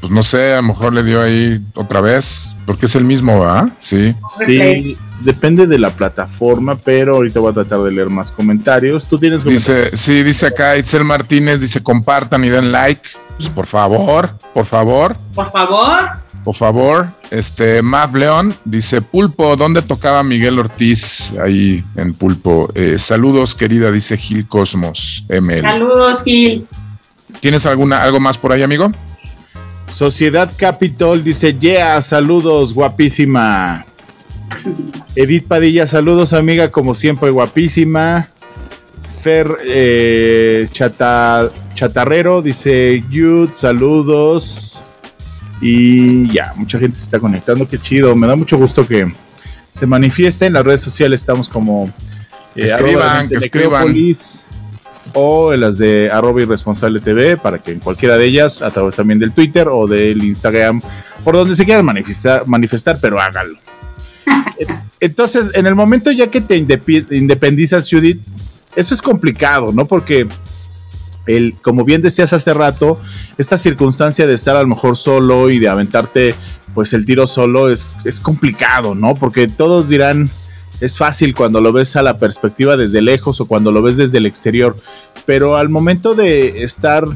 Pues no sé, a lo mejor le dio ahí otra vez, porque es el mismo, ¿verdad? Sí. Sí, depende de la plataforma, pero ahorita voy a tratar de leer más comentarios. ¿Tú tienes comentarios? Dice, sí, dice acá Itzel Martínez, dice compartan y den like. Pues por favor, por favor. Por favor. Por favor. Este, Mav León dice, Pulpo, ¿dónde tocaba Miguel Ortiz ahí en Pulpo? Eh, saludos, querida, dice Gil Cosmos ML. Saludos, Gil. ¿Tienes alguna, algo más por ahí, amigo? Sociedad Capitol dice, yeah, saludos, guapísima. Edith Padilla, saludos, amiga, como siempre, guapísima. Fer eh, Chata, Chatarrero dice, Yud, saludos. Y ya, mucha gente se está conectando, qué chido. Me da mucho gusto que se manifieste en las redes sociales. Estamos como eh, escriban, que escriban o en las de arroba irresponsable TV para que en cualquiera de ellas, a través también del Twitter o del Instagram, por donde se quieran manifestar, manifestar pero hágalo. Entonces, en el momento ya que te independizas, Judith, eso es complicado, ¿no? Porque el, como bien decías hace rato, esta circunstancia de estar a lo mejor solo y de aventarte pues el tiro solo es, es complicado, ¿no? Porque todos dirán, es fácil cuando lo ves a la perspectiva desde lejos o cuando lo ves desde el exterior, pero al momento de estar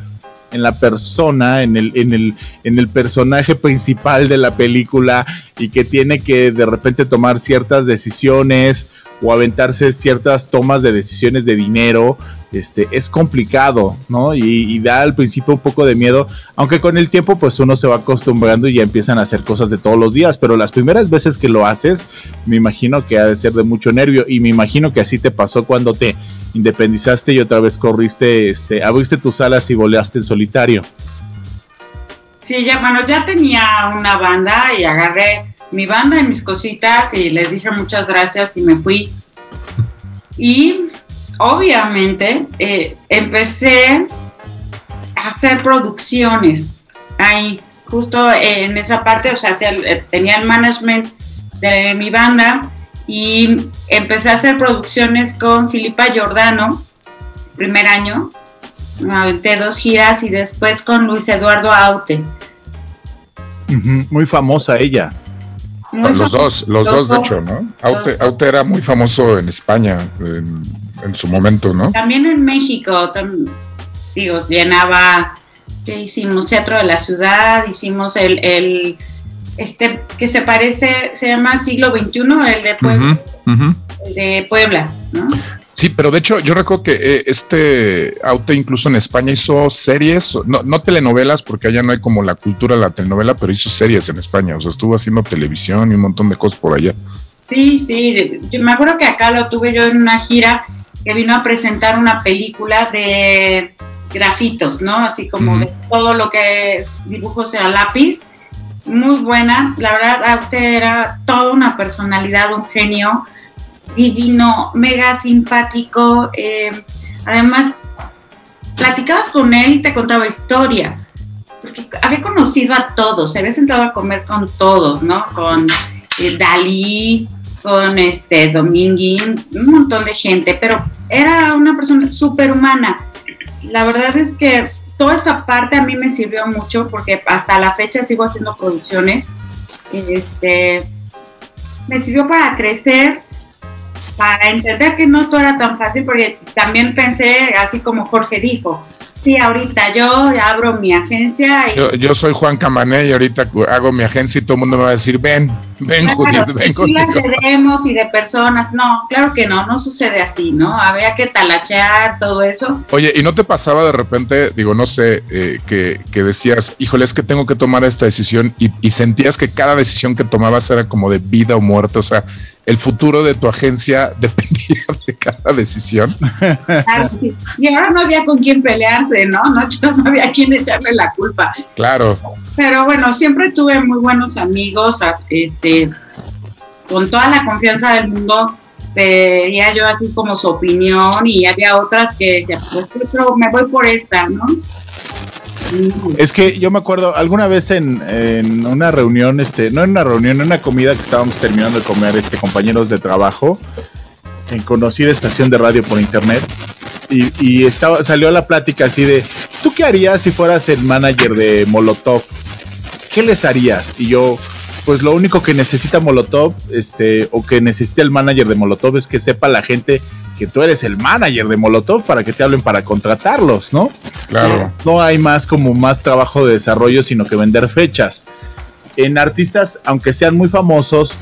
en la persona, en el, en el, en el personaje principal de la película y que tiene que de repente tomar ciertas decisiones o aventarse ciertas tomas de decisiones de dinero, este, es complicado, ¿no? Y, da al principio un poco de miedo, aunque con el tiempo pues uno se va acostumbrando y ya empiezan a hacer cosas de todos los días, pero las primeras veces que lo haces, me imagino que ha de ser de mucho nervio y me imagino que así te pasó cuando te independizaste y otra vez corriste, este, abriste tus alas y voleaste en solitario. Sí, ya, bueno, ya tenía una banda y agarré mi banda y mis cositas y les dije muchas gracias y me fui. Y obviamente eh, empecé a hacer producciones ahí, justo en esa parte, o sea, eh, tenía el management de mi banda y empecé a hacer producciones con Filipa Giordano, primer año, de dos giras y después con Luis Eduardo Aute. muy famosa ella los dos, los, dos, de hecho, ¿no? Aute, era muy famoso en España en, su momento, ¿no? También en México, digo, llenaba, ¿qué hicimos? Teatro de la Ciudad, hicimos el, este, que se parece, se llama Siglo XXI, el de Puebla, el de Puebla, ¿no? Sí, pero de hecho yo recuerdo que eh, este Aute incluso en España hizo series, no, telenovelas, porque allá no hay como la cultura de la telenovela, pero hizo series en España, o sea, estuvo haciendo televisión y un montón de cosas por allá. Sí, sí, yo me acuerdo que acá lo tuve yo en una gira que vino a presentar una película de grafitos, ¿no? Así como de todo lo que es dibujos a lápiz. Muy buena, la verdad, Aute era toda una personalidad, un genio divino, mega simpático. Eh, además, platicabas con él y te contaba historia. Había conocido a todos, se había sentado a comer con todos, ¿no? Con eh, Dalí, con este Dominguín, un montón de gente, pero era una persona súper humana. La verdad es que toda esa parte a mí me sirvió mucho porque hasta la fecha sigo haciendo producciones. Este, me sirvió para crecer, para entender que no todo era tan fácil, porque también pensé, así como Jorge dijo, sí, ahorita yo abro mi agencia. Y... Yo, soy Juan Camané y ahorita hago mi agencia y todo el mundo me va a decir, ven, ven, Judith, ven conmigo. y de personas, no, claro que no, no sucede así, ¿no? Había que talachear todo eso. Oye, ¿y no te pasaba de repente, digo, no sé, eh, que, que, decías, híjole, es que tengo que tomar esta decisión y, y sentías que cada decisión que tomabas era como de vida o muerte, o sea, el futuro de tu agencia dependía de cada decisión. Y ahora no había con quién pelearse, ¿no? No, no había a quién echarle la culpa. Claro. Pero bueno, siempre tuve muy buenos amigos, este, con toda la confianza del mundo pedía yo así como su opinión y había otras que decían, pues me voy por esta, ¿no? Es que yo me acuerdo alguna vez en, una reunión, este, no en una reunión, en una comida que estábamos terminando de comer, este, compañeros de trabajo, en conocida estación de radio por internet, y, estaba, salió la plática así de, ¿tú qué harías si fueras el manager de Molotov? ¿Qué les harías? Y yo, pues lo único que necesita Molotov, este, o que necesita el manager de Molotov es que sepa la gente que tú eres el manager de Molotov para que te hablen para contratarlos, ¿no? Claro. No hay más como más trabajo de desarrollo, sino que vender fechas. En artistas, aunque sean muy famosos,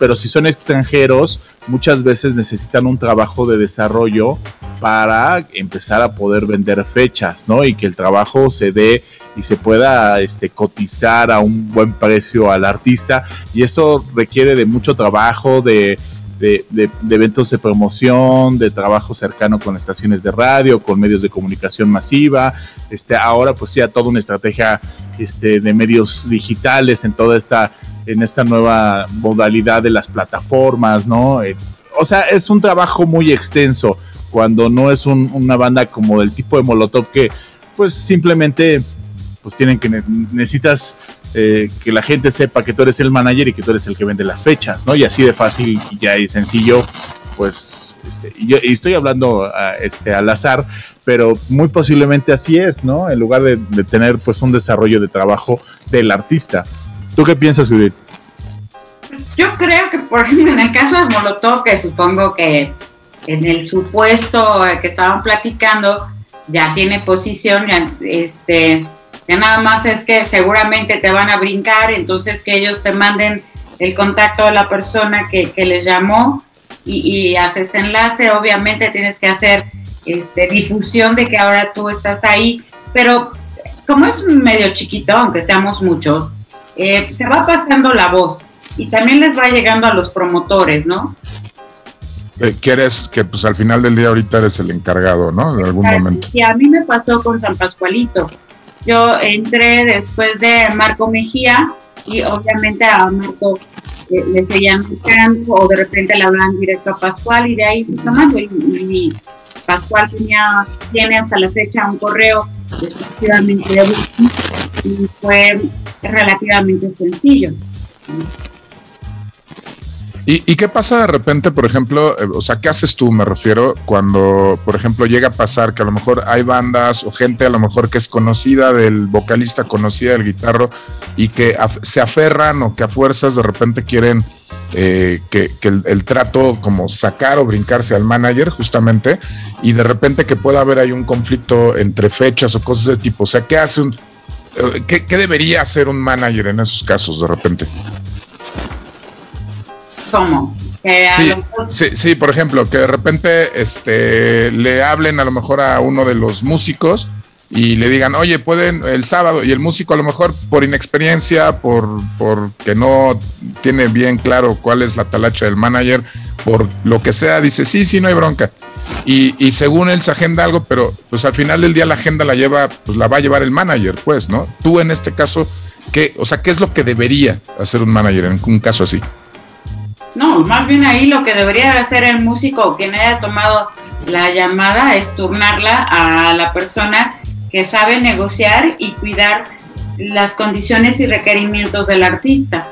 pero si son extranjeros, muchas veces necesitan un trabajo de desarrollo para empezar a poder vender fechas, ¿no? Y que el trabajo se dé y se pueda este, cotizar a un buen precio al artista. Y eso requiere de mucho trabajo, de de, eventos de promoción, de trabajo cercano con estaciones de radio, con medios de comunicación masiva. Este, ahora pues ya toda una estrategia este, de medios digitales en toda esta, en esta nueva modalidad de las plataformas, ¿no? Eh, o sea, es un trabajo muy extenso cuando no es una banda como del tipo de Molotov que pues simplemente pues tienen que necesitas eh, que la gente sepa que tú eres el manager y que tú eres el que vende las fechas, ¿no? Y así de fácil y ya y sencillo, pues, este, y, estoy hablando este, al azar, pero muy posiblemente así es, ¿no? En lugar de, tener pues un desarrollo de trabajo del artista. ¿Tú qué piensas, Judith? Yo creo que, por ejemplo, en el caso de Molotov, que supongo que en el supuesto que estaban platicando, ya tiene posición, este, ya nada más es que seguramente te van a brincar, entonces que ellos te manden el contacto de la persona que, les llamó y, haces enlace, obviamente tienes que hacer este, difusión de que ahora tú estás ahí, pero como es medio chiquito, aunque seamos muchos, eh, se va pasando la voz y también les va llegando a los promotores, ¿no? quieres que pues al final del día ahorita eres el encargado, ¿no? En algún momento. Y a mí me pasó con San Pascualito. Yo entré después de Marco Mejía y obviamente a Marco le, seguían buscando o de repente le hablan directo a Pascual y de ahí pues tomando y, y, Pascual tenía, tiene hasta la fecha un correo exclusivamente de y fue relativamente sencillo. ¿Y, qué pasa de repente, por ejemplo, eh, o sea, qué haces tú, me refiero, cuando, por ejemplo, llega a pasar que a lo mejor hay bandas o gente a lo mejor que es conocida del vocalista, conocida del guitarro, y que se aferran o que a fuerzas de repente quieren eh, que, el, trato como sacar o brincarse al manager justamente, y de repente que pueda haber ahí un conflicto entre fechas o cosas de tipo, o sea, ¿qué hace un... Eh, ¿Qué, qué debería hacer un manager en esos casos de repente? ¿Cómo? Sí, sí, por ejemplo, que de repente este, le hablen a lo mejor a uno de los músicos y le digan, oye, pueden el sábado, y el músico a lo mejor por inexperiencia, por, por que no tiene bien claro cuál es la talacha del manager, por lo que sea, dice, sí, sí, no hay bronca. Y, y según él se agenda algo, pero pues al final del día la agenda la lleva, pues la va a llevar el manager, pues, ¿no? Tú en este caso, ¿qué, o sea, ¿qué es lo que debería hacer un manager en un caso así? No, más bien ahí lo que debería hacer el músico quien haya tomado la llamada es turnarla a la persona que sabe negociar y cuidar las condiciones y requerimientos del artista.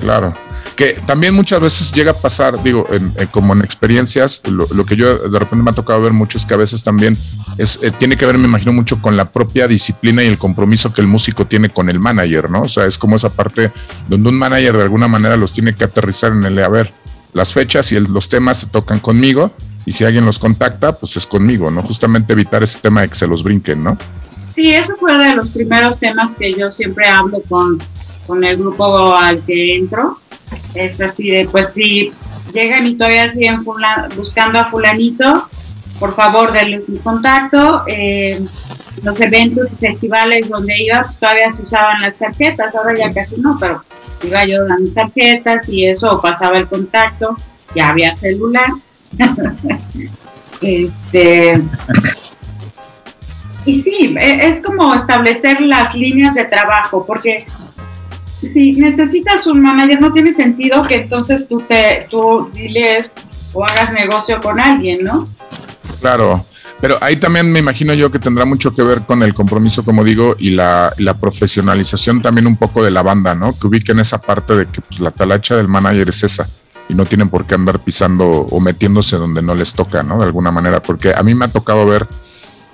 Claro que también muchas veces llega a pasar, digo, como en experiencias, lo, que yo de repente me ha tocado ver mucho es que a veces también es, eh, tiene que ver, me imagino, mucho con la propia disciplina y el compromiso que el músico tiene con el manager, ¿no? O sea, es como esa parte donde un manager de alguna manera los tiene que aterrizar en el, a ver, las fechas y los temas se tocan conmigo y si alguien los contacta, pues es conmigo, ¿no? Justamente evitar ese tema de que se los brinquen, ¿no? Sí, eso fue de los primeros temas que yo siempre hablo con, con el grupo al que entro es así de, pues si llegan y todavía siguen buscando a fulanito, por favor denle un contacto. Eh, los eventos y festivales donde iba todavía se usaban las tarjetas, ahora ya casi no, pero iba yo dando tarjetas y eso pasaba el contacto, ya había celular. este, y sí, e, es como establecer las líneas de trabajo, porque si necesitas un manager, no tiene sentido que entonces tú te, tú diles o hagas negocio con alguien, ¿no? Claro, pero ahí también me imagino yo que tendrá mucho que ver con el compromiso, como digo, y la, profesionalización también un poco de la banda, ¿no? Que ubiquen esa parte de que pues, la talacha del manager es esa y no tienen por qué andar pisando o metiéndose donde no les toca, ¿no? De alguna manera, porque a mí me ha tocado ver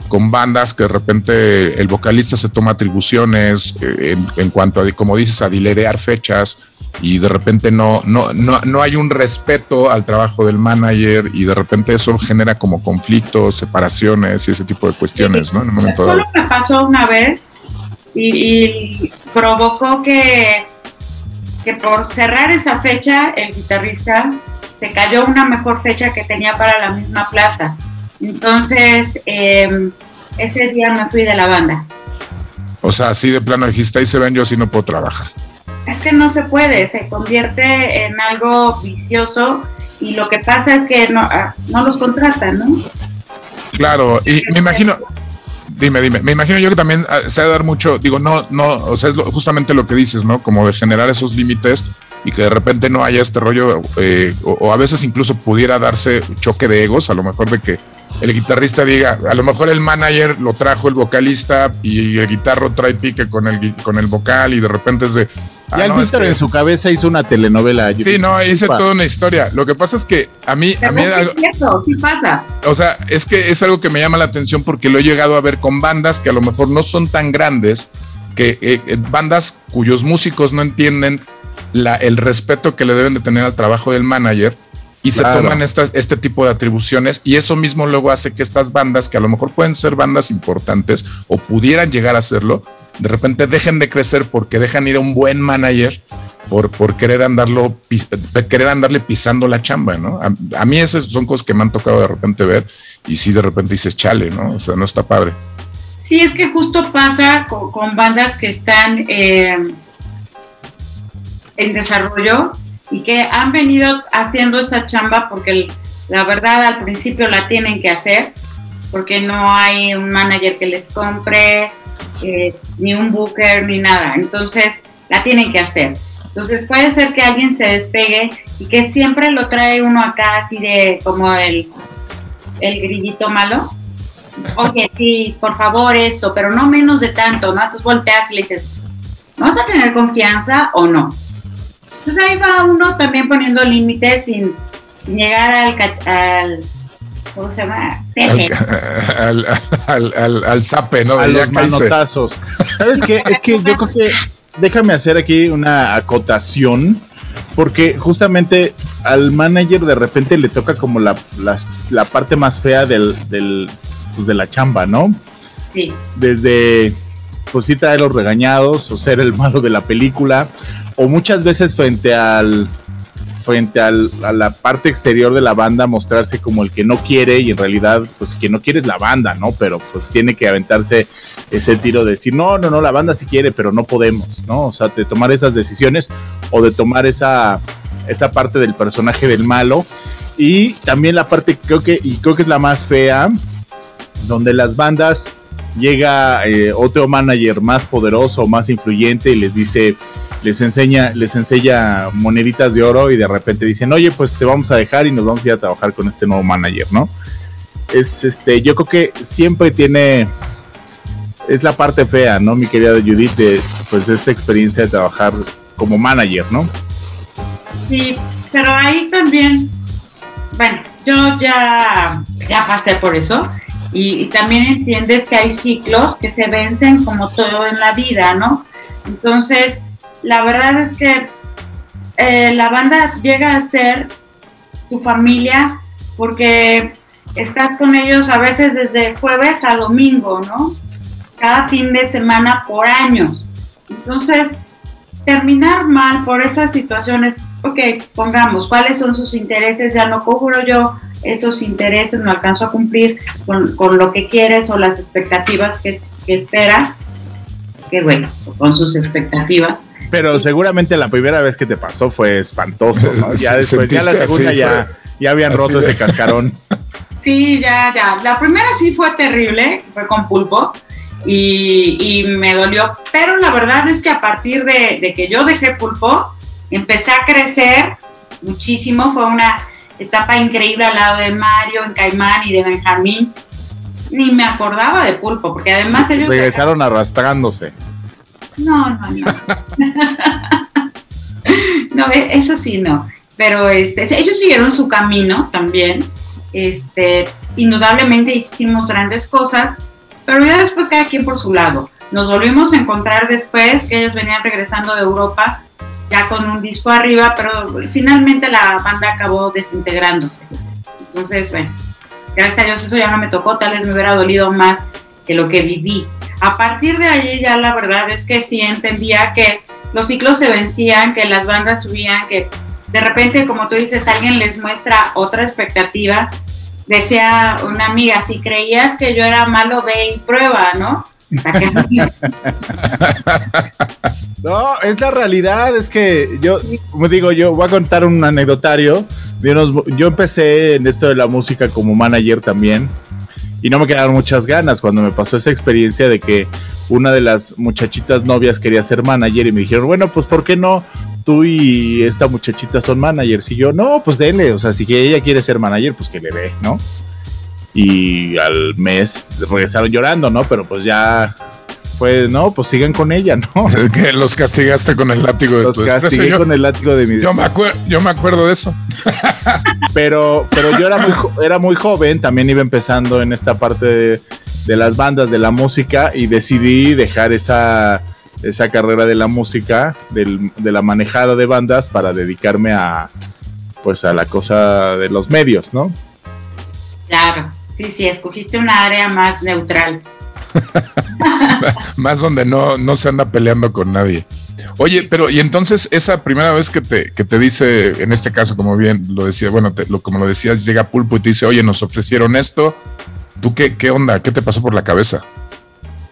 con bandas que de repente el vocalista se toma atribuciones eh, en, cuanto a, como dices, a dilerear fechas y de repente no, no, no, no hay un respeto al trabajo del manager y de repente eso genera como conflictos, separaciones y ese tipo de cuestiones, ¿no? En un momento Solo me pasó una vez y, provocó que, que por cerrar esa fecha el guitarrista se cayó una mejor fecha que tenía para la misma plaza. Entonces, em, ese día me fui de la banda. O sea, así de plano dijiste, ahí se ven, yo así no puedo trabajar. Es que no se puede, se convierte en algo vicioso y lo que pasa es que no, ah, los contratan, ¿no? Claro, y me imagino, dime, dime, me imagino yo que también ah, se ha de dar mucho, digo, no, no, o sea, es justamente lo que dices, ¿no? Como de generar esos límites y que de repente no haya este rollo, eh, o, a veces incluso pudiera darse choque de egos, a lo mejor de que el guitarrista diga, a lo mejor el manager lo trajo el vocalista y el guitarro trae pique con el, con el vocal y de repente es de... Ah, ya el Víctor en su cabeza hizo una telenovela. Sí, no, hice toda una historia. Lo que pasa es que a mí... a mí sí pasa. O sea, es que es algo que me llama la atención porque lo he llegado a ver con bandas que a lo mejor no son tan grandes, que eh, eh, bandas cuyos músicos no entienden la, el respeto que le deben de tener al trabajo del manager y se toman estas, este tipo de atribuciones y eso mismo luego hace que estas bandas, que a lo mejor pueden ser bandas importantes o pudieran llegar a serlo, de repente dejen de crecer porque dejan ir a un buen manager por, por querer, andarlo, querer andarle pisando la chamba, ¿no? A, mí esas son cosas que me han tocado de repente ver y sí de repente dices, chale, ¿no? O sea, no está padre. Sí, es que justo pasa con, bandas que están eh, en desarrollo y que han venido haciendo esa chamba porque la verdad al principio la tienen que hacer porque no hay un manager que les compre, eh, ni un booker, ni nada. Entonces la tienen que hacer. Entonces puede ser que alguien se despegue y que siempre lo trae uno acá así de como el, el grillito malo. Oye, sí, por favor esto, pero no menos de tanto, ¿no? Entonces volteas y le dices, ¿vas a tener confianza o no? Entonces ahí va uno también poniendo límites sin, llegar al, al ¿cómo se llama? Al, al, al, al, zape, ¿no? A los manotazos. ¿Sabes qué? Es que yo creo que déjame hacer aquí una acotación. Porque justamente al manager de repente le toca como la, la, parte más fea del, del pues de la chamba, ¿no? Sí. Desde, pues sí, traer los regañados o ser el malo de la película, o muchas veces frente al frente al, a la parte exterior de la banda mostrarse como el que no quiere y en realidad pues que no quiere es la banda, ¿no? Pero pues tiene que aventarse ese tiro de decir, no, no, no, la banda sí quiere, pero no podemos, ¿no? O sea, de tomar esas decisiones o de tomar esa, esa parte del personaje del malo. Y también la parte, creo que, y creo que es la más fea, donde las bandas llega eh, otro manager más poderoso, más influyente y les dice, les enseña, les enseña moneditas de oro y de repente dicen, oye, pues te vamos a dejar y nos vamos a ir a trabajar con este nuevo manager, ¿no? Es este, yo creo que siempre tiene, es la parte fea, ¿no? Mi querida Judith, pues de esta experiencia de trabajar como manager, ¿no? Sí, pero ahí también, bueno, yo ya, ya pasé por eso y, también entiendes que hay ciclos que se vencen como todo en la vida, ¿no? Entonces, la verdad es que eh, la banda llega a ser tu familia porque estás con ellos a veces desde jueves a domingo, ¿no? Cada fin de semana por año. Entonces, terminar mal por esas situaciones, ok, pongamos, ¿cuáles son sus intereses? Ya no cubro yo esos intereses, no alcanzo a cumplir con, lo que quieres o las expectativas que, espera, que bueno, con sus expectativas. Pero seguramente la primera vez que te pasó fue espantoso, ¿no? Ya después, ya la segunda ya, ya habían roto ese cascarón. Sí, ya, ya. La primera sí fue terrible, fue con pulpo y, me dolió, pero la verdad es que a partir de, de que yo dejé pulpo, empecé a crecer muchísimo, fue una etapa increíble al lado de Mario, en Caimán y de Benjamín. Ni me acordaba de Pulpo, porque además ellos... Regresaron arrastrándose. No, no, no. no, e, eso sí, no. Pero este, ellos siguieron su camino también. Este, indudablemente hicimos grandes cosas, pero ya después cada quien por su lado. Nos volvimos a encontrar después, que ellos venían regresando de Europa ya con un disco arriba, pero finalmente la banda acabó desintegrándose. Entonces, bueno, gracias a Dios eso ya no me tocó, tal vez me hubiera dolido más que lo que viví. A partir de allí ya la verdad es que sí entendía que los ciclos se vencían, que las bandas subían, que de repente, como tú dices, alguien les muestra otra expectativa. Decía una amiga, si creías que yo era malo, ve y prueba, ¿no? No, es la realidad, es que yo, como digo, yo voy a contar un anecdotario. Yo empecé en esto de la música como manager también y no me quedaron muchas ganas cuando me pasó esa experiencia de que una de las muchachitas novias quería ser manager y me dijeron, bueno, pues ¿por qué no tú y esta muchachita son managers. Y yo, no, pues denle, o sea, si ella quiere ser manager, pues que le dé, ¿no? Y al mes regresaron llorando, ¿no? Pero pues ya fue, no, pues sigan con ella, ¿no? Que los castigaste con el látigo de Los castigué con el látigo de mi yo me, yo me acuerdo de eso. pero, pero yo era muy, era muy joven, también iba empezando en esta parte de, de las bandas, de la música, y decidí dejar esa, esa carrera de la música, del, de la manejada de bandas, para dedicarme a pues a la cosa de los medios, ¿no? Claro, sí, sí, escogiste una área más neutral. más donde no, no se anda peleando con nadie. Oye, pero y entonces esa primera vez que te, que te dice, en este caso, como bien lo decía, bueno, lo, como lo decías, llega Pulpo y te dice, oye, nos ofrecieron esto, ¿tú qué, qué onda? ¿Qué te pasó por la cabeza?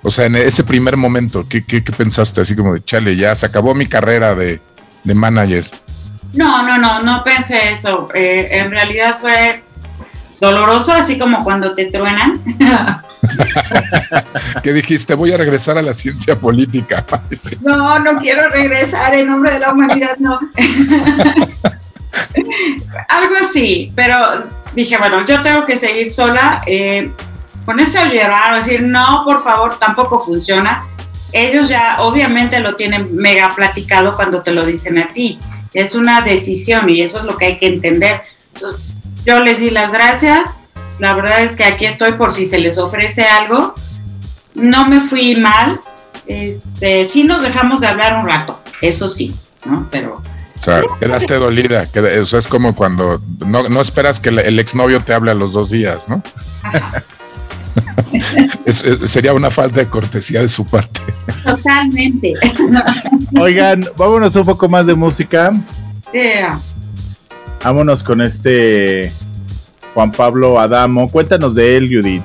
O sea, en ese primer momento, ¿qué, qué, qué pensaste? Así como de, chale, ya se acabó mi carrera de, de manager. No, no, no, no pensé eso. Eh, en realidad fue doloroso, así como cuando te truenan. ¿Qué dijiste? Voy a regresar a la ciencia política. no, no quiero regresar en nombre de la humanidad, no. Algo así, pero dije, bueno, yo tengo que seguir sola. Eh, ponerse a llorar, decir, no, por favor, tampoco funciona. Ellos ya obviamente lo tienen mega platicado cuando te lo dicen a ti. Es una decisión y eso es lo que hay que entender. Entonces, yo les di las gracias. La verdad es que aquí estoy por si se les ofrece algo. No me fui mal. Este, sí nos dejamos de hablar un rato, eso sí, ¿no? Pero... O sea, quedaste dolida. o sea, es como cuando no, no esperas que el exnovio te hable a los dos días, ¿no? sería una falta de cortesía de su parte. Totalmente. Oigan, vámonos un poco más de música. Vámonos con este Juan Pablo Adamo. Cuéntanos de él, Judith.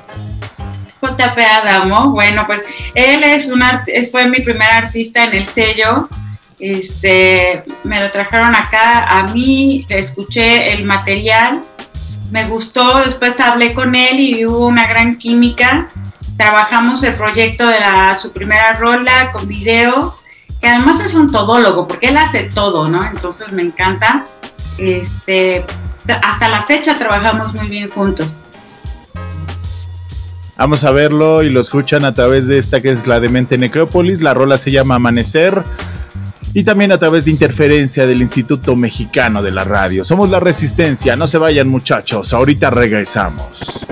JP Adamo, bueno, pues él es un fue mi primer artista en el sello. Este, me lo trajeron acá a mí, escuché el material, me gustó, después hablé con él y hubo una gran química. Trabajamos el proyecto de su primera rola con video, que además es un todólogo, porque él hace todo, ¿no? Entonces me encanta. Este, hasta la fecha trabajamos muy bien juntos. Vamos a verlo y lo escuchan a través de esta que es la de Mente Necrópolis. La rola se llama Amanecer. Y también a través de interferencia del Instituto Mexicano de la Radio. Somos la Resistencia. No se vayan muchachos. Ahorita regresamos.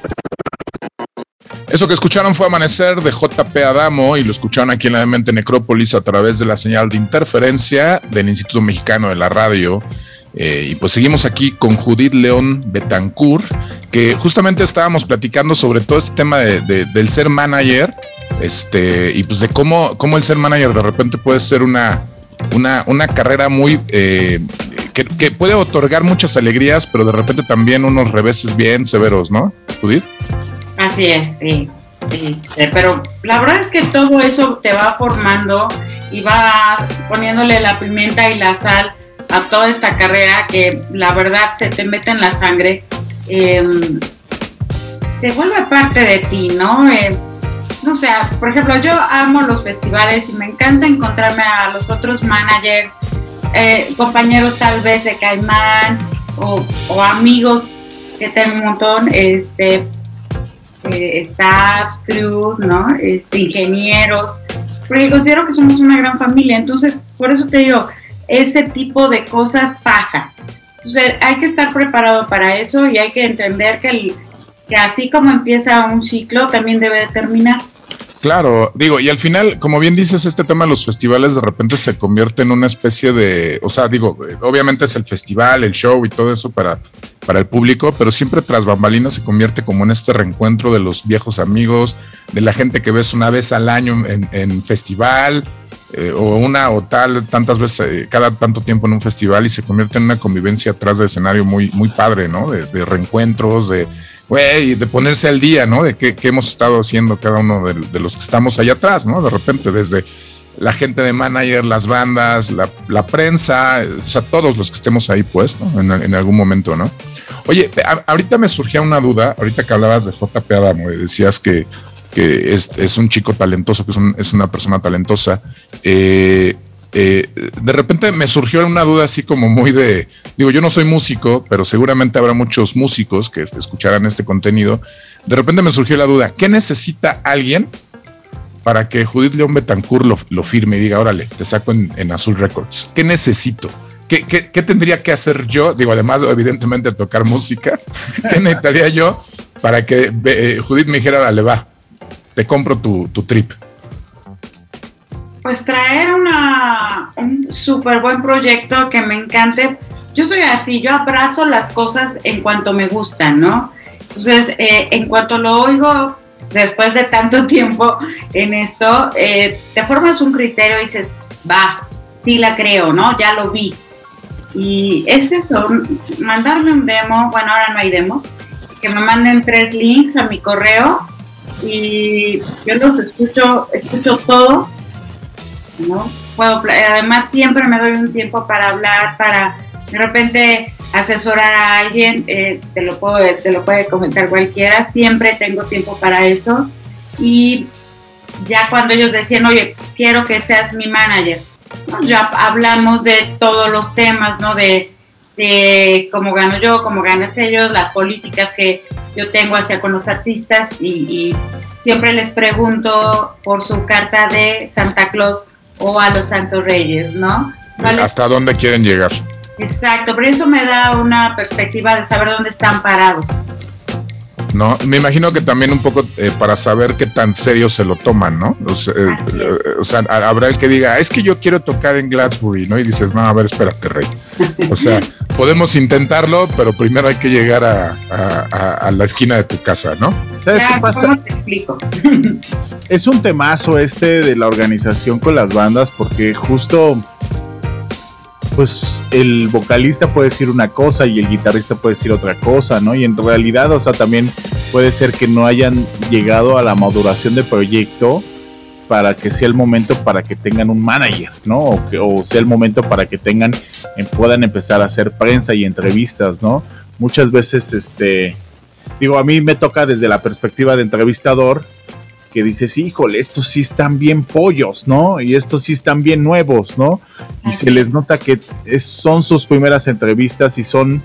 Eso que escucharon fue Amanecer de JP Adamo y lo escucharon aquí en la Mente Necrópolis a través de la señal de interferencia del Instituto Mexicano de la Radio. Eh, y pues seguimos aquí con Judith León Betancourt, que justamente estábamos platicando sobre todo este tema de, del ser manager, este, y pues de cómo, cómo el ser manager de repente puede ser una, una, una carrera muy eh, que, puede otorgar muchas alegrías, pero de repente también unos reveses bien severos, ¿no, Judith? Así es, sí. Este, pero la verdad es que todo eso te va formando y va poniéndole la pimienta y la sal a toda esta carrera que la verdad se te mete en la sangre, em, se vuelve parte de ti, ¿no? Eh, no sé, por ejemplo, yo amo los festivales y me encanta encontrarme a los otros managers, eh, compañeros tal vez de Caimán o, amigos que tengo un montón, este, eh, staffs, crew, ¿no? Este, ingenieros, porque considero que somos una gran familia, entonces por eso te digo, ese tipo de cosas pasa. Entonces hay que estar preparado para eso y hay que entender que, que así como empieza un ciclo, también debe terminar. Claro, digo, y al final, como bien dices, este tema de los festivales de repente se convierte en una especie de, o sea, digo, obviamente es el festival, el show y todo eso para, para el público, pero siempre tras bambalinas se convierte como en este reencuentro de los viejos amigos, de la gente que ves una vez al año en festival, eh, o una o tal, tantas veces, eh, cada tanto tiempo en un festival y se convierte en una convivencia atrás de escenario muy, muy padre, ¿no? De, reencuentros, de, güey, de ponerse al día, ¿no? De qué, hemos estado haciendo cada uno de, los que estamos allá atrás, ¿no? De repente, desde la gente de manager, las bandas, la, prensa, o sea, todos los que estemos ahí, pues, ¿no? En, algún momento, ¿no? Oye, ahorita me surgía una duda, ahorita que hablabas de JP Adamo decías que que es, un chico talentoso, que es, una persona talentosa. Eh, eh, de repente me surgió una duda así como muy de, digo, yo no soy músico, pero seguramente habrá muchos músicos que escucharán este contenido. De repente me surgió la duda, ¿qué necesita alguien para que Judith León Betancourt lo, firme y diga, órale, te saco en, Azul Records? ¿Qué necesito? ¿Qué, tendría que hacer yo? Digo, además, evidentemente, tocar música. ¿Qué necesitaría yo para que eh, Judith me dijera, dale, va, te compro tu, tu trip? Pues traer una, un súper buen proyecto que me encante. Yo soy así, yo abrazo las cosas en cuanto me gustan, ¿no? Entonces, eh, en cuanto lo oigo, después de tanto tiempo en esto, eh, te formas un criterio y dices, va, sí la creo, ¿no? Ya lo vi. Y es eso, mandarme un demo, bueno, ahora no hay demos, que me manden tres links a mi correo y yo los escucho, escucho todo ¿no? Puedo, además siempre me doy un tiempo para hablar, para de repente asesorar a alguien, eh, te, lo puedo, te lo puede comentar cualquiera, siempre tengo tiempo para eso. Y ya cuando ellos decían, oye, quiero que seas mi manager, ya hablamos de todos los temas, ¿no? De, de cómo gano yo, cómo ganas ellos, las políticas que yo tengo hacia con los artistas y, y siempre les pregunto por su carta de Santa Claus o a los Santos Reyes, ¿no? ¿Hasta dónde quieren llegar? Exacto, pero eso me da una perspectiva de saber dónde están parados. No, me imagino que también un poco eh, para saber qué tan serio se lo toman, ¿no? O sea, eh, habrá el que diga, es que yo quiero tocar en Glassbury, ¿no? Y dices, no, a ver, espérate, Rey. O sea, podemos intentarlo, pero primero hay que llegar a, la esquina de tu casa, ¿no? ¿Sabes qué pasa? Te explico? es un temazo este de la organización con las bandas, porque justo pues el vocalista puede decir una cosa y el guitarrista puede decir otra cosa, ¿no? Y en realidad, o sea, también puede ser que no hayan llegado a la maduración del proyecto para que sea el momento para que tengan un manager, ¿no? O, que, o sea el momento para que tengan, em, puedan empezar a hacer prensa y entrevistas, ¿no? Muchas veces, este, digo, a mí me toca desde la perspectiva de entrevistador, que dices, híjole, estos sí están bien pollos, ¿no? Y estos sí están bien nuevos, ¿no? Y se les nota que son sus primeras entrevistas y son,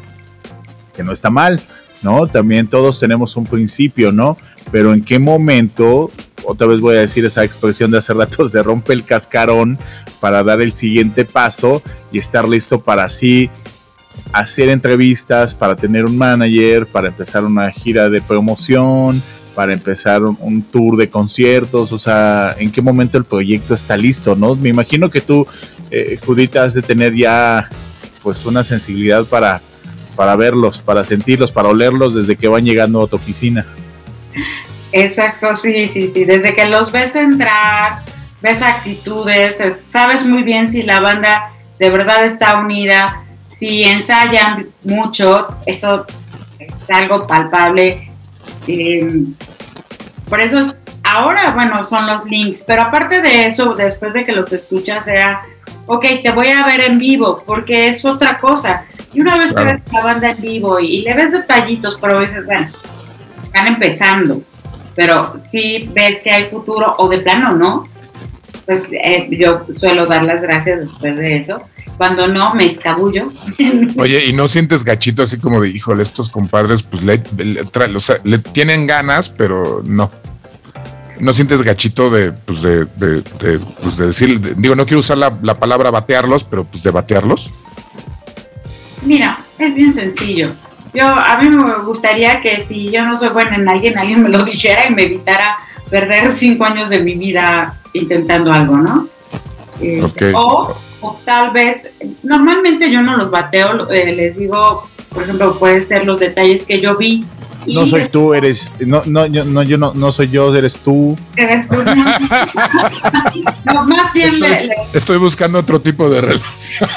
que no está mal, ¿no? También todos tenemos un principio, ¿no? Pero en qué momento, otra vez voy a decir esa expresión de hace rato, se rompe el cascarón para dar el siguiente paso y estar listo para así hacer entrevistas, para tener un manager, para empezar una gira de promoción, para empezar un, tour de conciertos? O sea, ¿en qué momento el proyecto está listo? ¿no? Me imagino que tú, eh, Judita, has de tener ya pues una sensibilidad para, para verlos, para sentirlos, para olerlos desde que van llegando a tu oficina. Exacto, sí, sí, sí. Desde que los ves entrar, ves actitudes, sabes muy bien si la banda de verdad está unida, si ensayan mucho, eso es algo palpable eh, por eso ahora, bueno, son los links, pero aparte de eso, después de que los escuchas, sea, ok, te voy a ver en vivo, porque es otra cosa. Y una vez que ves la banda en vivo y, le ves detallitos, pero a veces, bueno, están empezando, pero si ves que hay futuro o de plano no, pues eh, yo suelo dar las gracias después de eso cuando no me escabullo. Oye, ¿y no sientes gachito así como de, híjole, estos compadres pues le, le, tienen ganas, pero no? ¿No sientes gachito de, pues de, de, pues de decir, digo, no quiero usar la, la, palabra batearlos, pero pues de batearlos? Mira, es bien sencillo. Yo, a mí me gustaría que si yo no soy buena en alguien, alguien me lo dijera y me evitara perder cinco años de mi vida intentando algo, ¿no? Este, o o tal vez, normalmente yo no los bateo, eh, les digo, por ejemplo, puede ser los detalles que yo vi. No soy tú, eres, no, no, yo, no, yo no, no soy yo, eres tú. Eres tú. No, más bien estoy, le, estoy, buscando otro tipo de relación.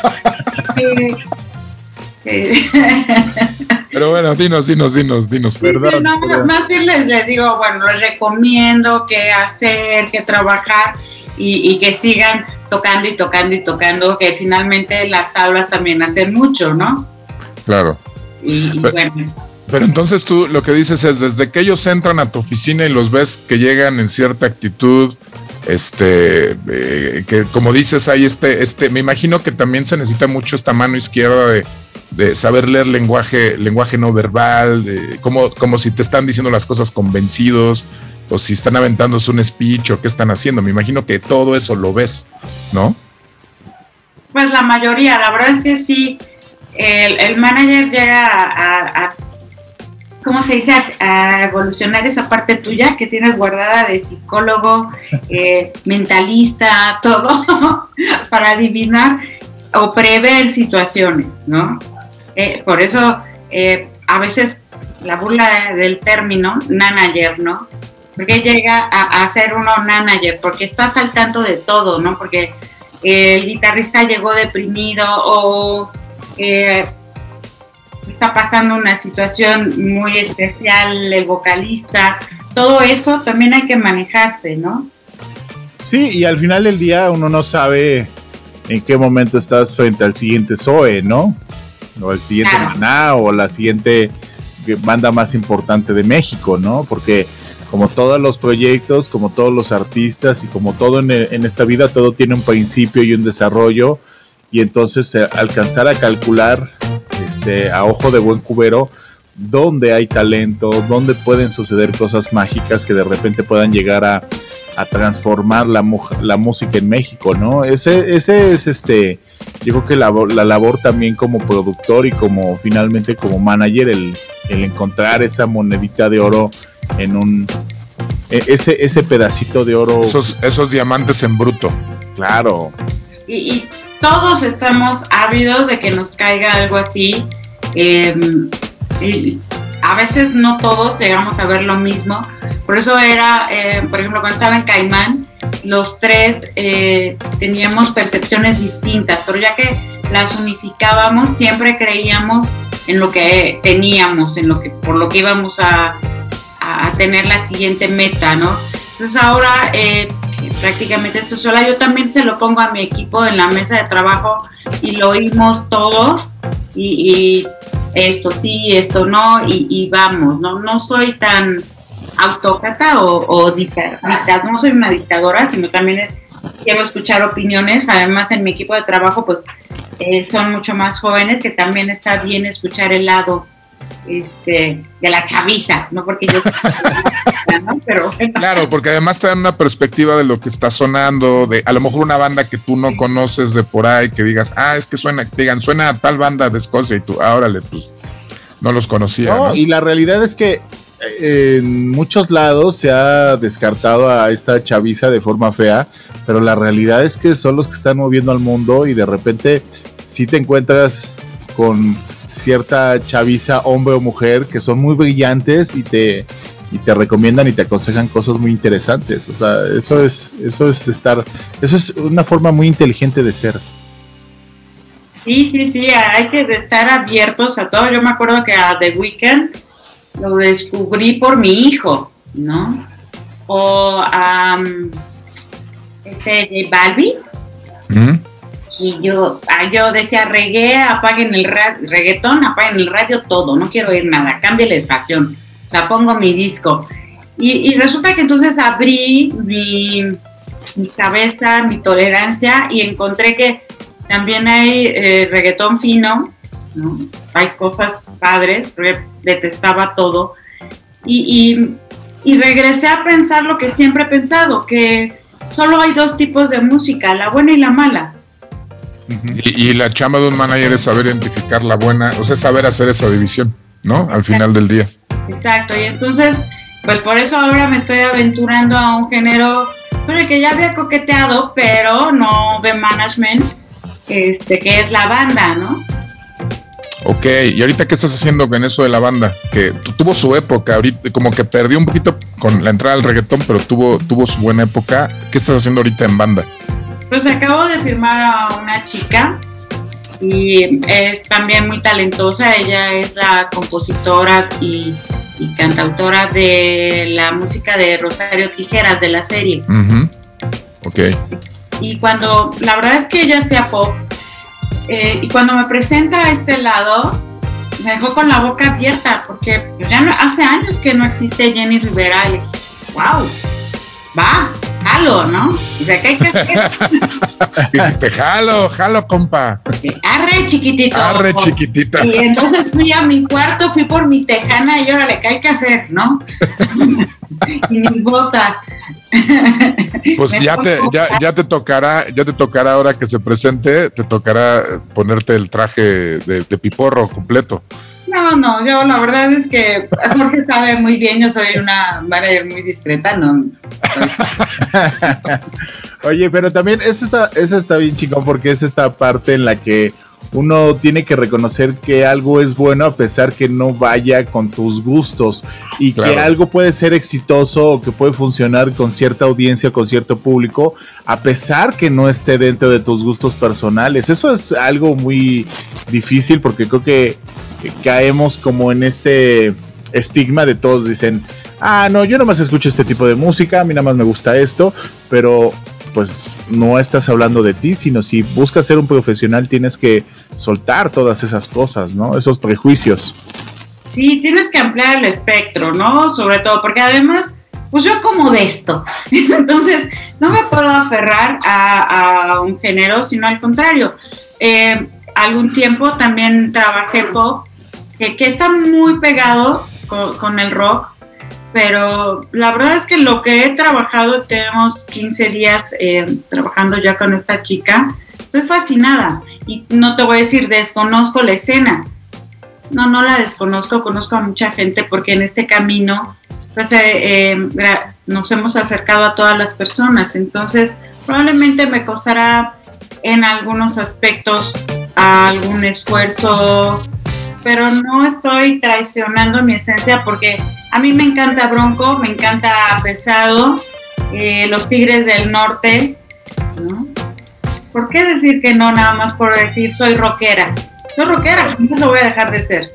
Pero bueno, dinos, dinos, dinos, dinos, perdón. más bien les, les digo, bueno, les recomiendo qué hacer, qué trabajar y, que sigan tocando y tocando y tocando, que finalmente las tablas también hacen mucho, ¿no? Claro. Y, pero, bueno. Pero entonces tú lo que dices es, desde que ellos entran a tu oficina y los ves que llegan en cierta actitud, Este, eh, que como dices, hay este, este, me imagino que también se necesita mucho esta mano izquierda de, de saber leer lenguaje, lenguaje no verbal, de, como, como si te están diciendo las cosas convencidos, o si están aventándose un speech o qué están haciendo. Me imagino que todo eso lo ves, ¿no? Pues la mayoría, la verdad es que sí, el, el manager llega a, a, ¿cómo se dice? A, evolucionar esa parte tuya que tienes guardada de psicólogo, eh, mentalista, todo, para adivinar o prever situaciones, ¿no? Eh, por eso eh, a veces la burla del término manager, ¿no? Porque llega a, a, ser uno manager, porque estás al tanto de todo, ¿no? Porque el guitarrista llegó deprimido o eh, está pasando una situación muy especial, el vocalista, todo eso también hay que manejarse, ¿no? Sí, y al final del día uno no sabe en qué momento estás frente al siguiente Zoe, ¿no? O el siguiente claro. Maná o la siguiente banda más importante de México, ¿no? Porque como todos los proyectos, como todos los artistas y como todo en, en esta vida, todo tiene un principio y un desarrollo y entonces eh, alcanzar a calcular este, a ojo de buen cubero dónde hay talento, dónde pueden suceder cosas mágicas que de repente puedan llegar a, a transformar la, la, música en México, ¿no? Ese, ese es este, yo creo que la, la, labor también como productor y como finalmente como manager, el, el encontrar esa monedita de oro en un e, ese, ese pedacito de oro. Esos, esos diamantes en bruto. Claro. Y, y, todos estamos ávidos de que nos caiga algo así. Eh, y a veces no todos llegamos a ver lo mismo. Por eso era, eh, por ejemplo, cuando estaba en Caimán, los tres eh, teníamos percepciones distintas, pero ya que las unificábamos, siempre creíamos en lo que teníamos, en lo que, por lo que íbamos a, a tener la siguiente meta, ¿no? Entonces ahora eh, prácticamente esto sola, yo también se lo pongo a mi equipo en la mesa de trabajo y lo oímos todo y, esto sí, esto no, y, vamos, no, no soy tan autócrata o, o dictad, no soy una dictadora, sino también quiero escuchar opiniones, además en mi equipo de trabajo pues eh, son mucho más jóvenes que también está bien escuchar el lado este, de la chaviza, no porque yo ¿no? Pero bueno. Claro, porque además te dan una perspectiva de lo que está sonando, de a lo mejor una banda que tú no sí. conoces de por ahí, que digas, ah, es que suena, que digan, suena a tal banda de Escocia y tú, ah, órale, pues no los conocía. No, ¿no? Y la realidad es que eh, en muchos lados se ha descartado a esta chaviza de forma fea, pero la realidad es que son los que están moviendo al mundo y de repente si te encuentras con cierta chaviza, hombre o mujer, que son muy brillantes y te, y te recomiendan y te aconsejan cosas muy interesantes. O sea, eso es, eso es estar, eso es una forma muy inteligente de ser. Sí, sí, sí, hay que estar abiertos a todo. Yo me acuerdo que a The Weeknd lo descubrí por mi hijo, ¿no? O a um, este J Balvin. Mm y yo, yo decía reggae, apaguen el reggaetón, apaguen el radio, todo, no quiero oír nada, cambie la estación, o sea, pongo mi disco. Y, y resulta que entonces abrí mi, mi, cabeza, mi tolerancia y encontré que también hay eh, reggaetón fino, ¿no? hay cosas padres, detestaba todo. Y, y, y regresé a pensar lo que siempre he pensado, que solo hay dos tipos de música, la buena y la mala. Y, y, la chamba de un manager es saber identificar la buena, o sea, saber hacer esa división, ¿no? Al final del día. Exacto, y entonces, pues por eso ahora me estoy aventurando a un género el que ya había coqueteado, pero no de management, este, que es la banda, ¿no? Ok, y ahorita qué estás haciendo con eso de la banda? Que tuvo su época, ahorita como que perdió un poquito con la entrada al reggaetón, pero tuvo, tuvo su buena época. ¿Qué estás haciendo ahorita en banda? Pues acabo de firmar a una chica y es también muy talentosa. Ella es la compositora y, y cantautora de la música de Rosario Tijeras de la serie. Uh -huh. Ok. Y cuando, la verdad es que ella hacía pop, eh, y cuando me presenta a este lado, me dejó con la boca abierta, porque ya no, hace años que no existe Jenny Rivera. Y, wow, va, jalo, ¿no? O sea, ¿qué hay que hacer? Dijiste, jalo, jalo, compa. Arre, chiquitito. Arre, chiquitita. Y entonces fui a mi cuarto, fui por mi tejana y órale, ¿qué hay que hacer, no? y mis botas. Pues ya te, ya, ya te tocará, ya te tocará ahora que se presente, te tocará ponerte el traje de, de piporro completo. No, no, yo la verdad es que Jorge sabe muy bien, yo soy una manager muy discreta, no. Oye, pero también eso está, eso está bien chingón porque es esta parte en la que uno tiene que reconocer que algo es bueno a pesar que no vaya con tus gustos y que algo puede ser exitoso o que puede funcionar con cierta audiencia, con cierto público, a pesar que no esté dentro de tus gustos personales. Eso es algo muy difícil porque creo que caemos como en este estigma de todos dicen, ah, no, yo nomás escucho este tipo de música, a mí nada más me gusta esto, pero pues no estás hablando de ti, sino si buscas ser un profesional tienes que soltar todas esas cosas, ¿no? Esos prejuicios. Sí, tienes que ampliar el espectro, ¿no? Sobre todo, porque además, pues yo como de esto. Entonces, no me puedo aferrar a, un género, sino al contrario. Eh, algún tiempo también trabajé pop, que, está muy pegado con el rock, pero la verdad es que lo que he trabajado, tenemos 15 días eh, trabajando ya con esta chica, estoy fascinada. Y no te voy a decir, desconozco la escena, no, no la desconozco, conozco a mucha gente porque en este camino pues, eh, eh, nos hemos acercado a todas las personas. Entonces, probablemente me costará en algunos aspectos algún esfuerzo, pero no estoy traicionando mi esencia porque a mí me encanta Bronco, me encanta Pesado, eh, Los Tigres del Norte, ¿no? ¿Por qué decir que no nada más por decir soy rockera? Soy rockera, no lo voy a dejar de ser.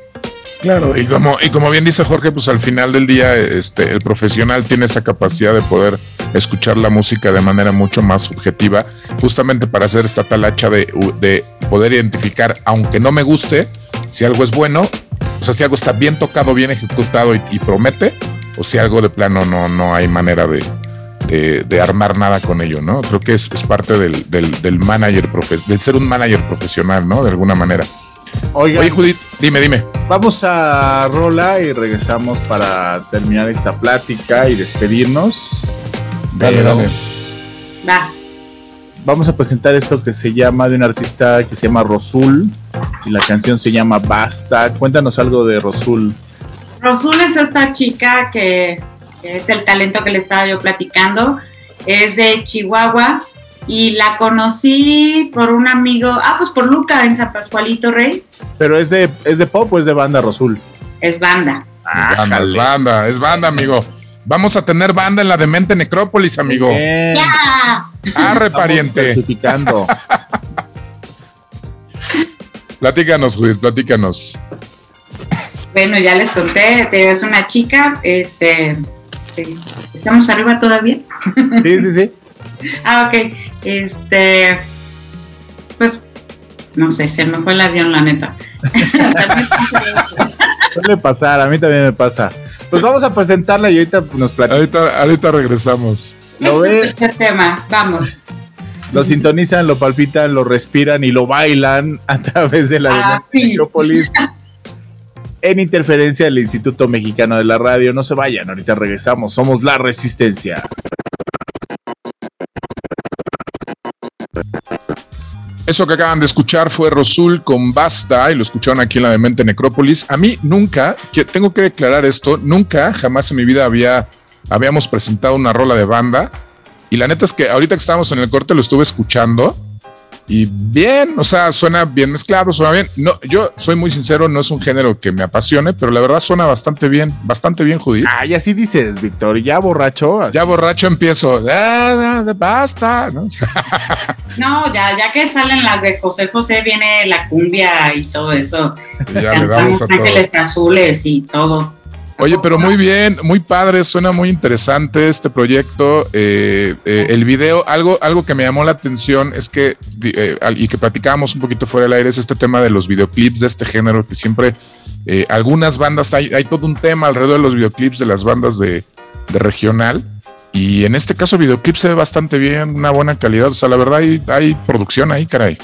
Claro, y como, y como bien dice Jorge, pues al final del día, este, el profesional tiene esa capacidad de poder escuchar la música de manera mucho más subjetiva, justamente para hacer esta talacha de, de poder identificar, aunque no me guste, si algo es bueno, o sea, si algo está bien tocado, bien ejecutado y, y promete, o si algo de plano no, no hay manera de, de, de armar nada con ello, ¿no? Creo que es, es parte del, del, del manager, profe- del ser un manager profesional, ¿no? De alguna manera. Oigan, Oye, Judith, dime, dime. vamos a Rola y regresamos para terminar esta plática y despedirnos. Dale, Pero dale. Va. Vamos a presentar esto que se llama de un artista que se llama Rosul y la canción se llama Basta. Cuéntanos algo de Rosul. Rosul es esta chica que, que es el talento que le estaba yo platicando. Es de Chihuahua y la conocí por un amigo, ah, pues por Luca en San Pascualito Rey. Pero es de, es de pop o es de banda Rosul. Es banda. Banda, es banda, es banda, amigo. Vamos a tener banda en la Demente Necrópolis, amigo. Bien. ¡Ya! Arre, Estamos pariente. clasificando. Platícanos, Judith, platícanos. Bueno, ya les conté, te es una chica, este, sí, estamos arriba todavía. Sí, sí, sí. Ah, ok, este, pues, no sé, se me fue el avión, la neta. Suele pasar, a mí también me pasa. Pues vamos a presentarla y ahorita nos platicamos. Ahorita, ahorita regresamos. ¿Lo es el tercer tema, vamos. Lo sintonizan, lo palpitan, lo respiran y lo bailan a través de la Ah, sí. En interferencia del Instituto Mexicano de la Radio. No se vayan, ahorita regresamos. Somos la Resistencia. Eso que acaban de escuchar fue Rosul con Basta y lo escucharon aquí en la Demente Necrópolis. A mí nunca, que tengo que declarar esto, nunca, jamás en mi vida había, habíamos presentado una rola de banda. Y la neta es que ahorita que estábamos en el corte lo estuve escuchando y bien, o sea, suena bien mezclado, suena bien. No, yo soy muy sincero, no es un género que me apasione, pero la verdad suena bastante bien, bastante bien, Judith. Ay, así dices, Víctor. y Ya borracho. así. Ya borracho empiezo, "Ah, ah, basta, ¿no? No, ya, ya que salen las de José José, viene la cumbia y todo eso. Ya le damos a todo. Ángeles Azules y todo. Oye, pero muy bien, muy padre, suena muy interesante este proyecto. eh, eh, el video, algo, algo que me llamó la atención es que, eh, y que platicábamos un poquito fuera del aire, es este tema de los videoclips de este género, que siempre eh, algunas bandas, hay, hay todo un tema alrededor de los videoclips de las bandas de, de regional, y en este caso videoclip se ve bastante bien, una buena calidad, o sea, la verdad hay, hay producción ahí, caray.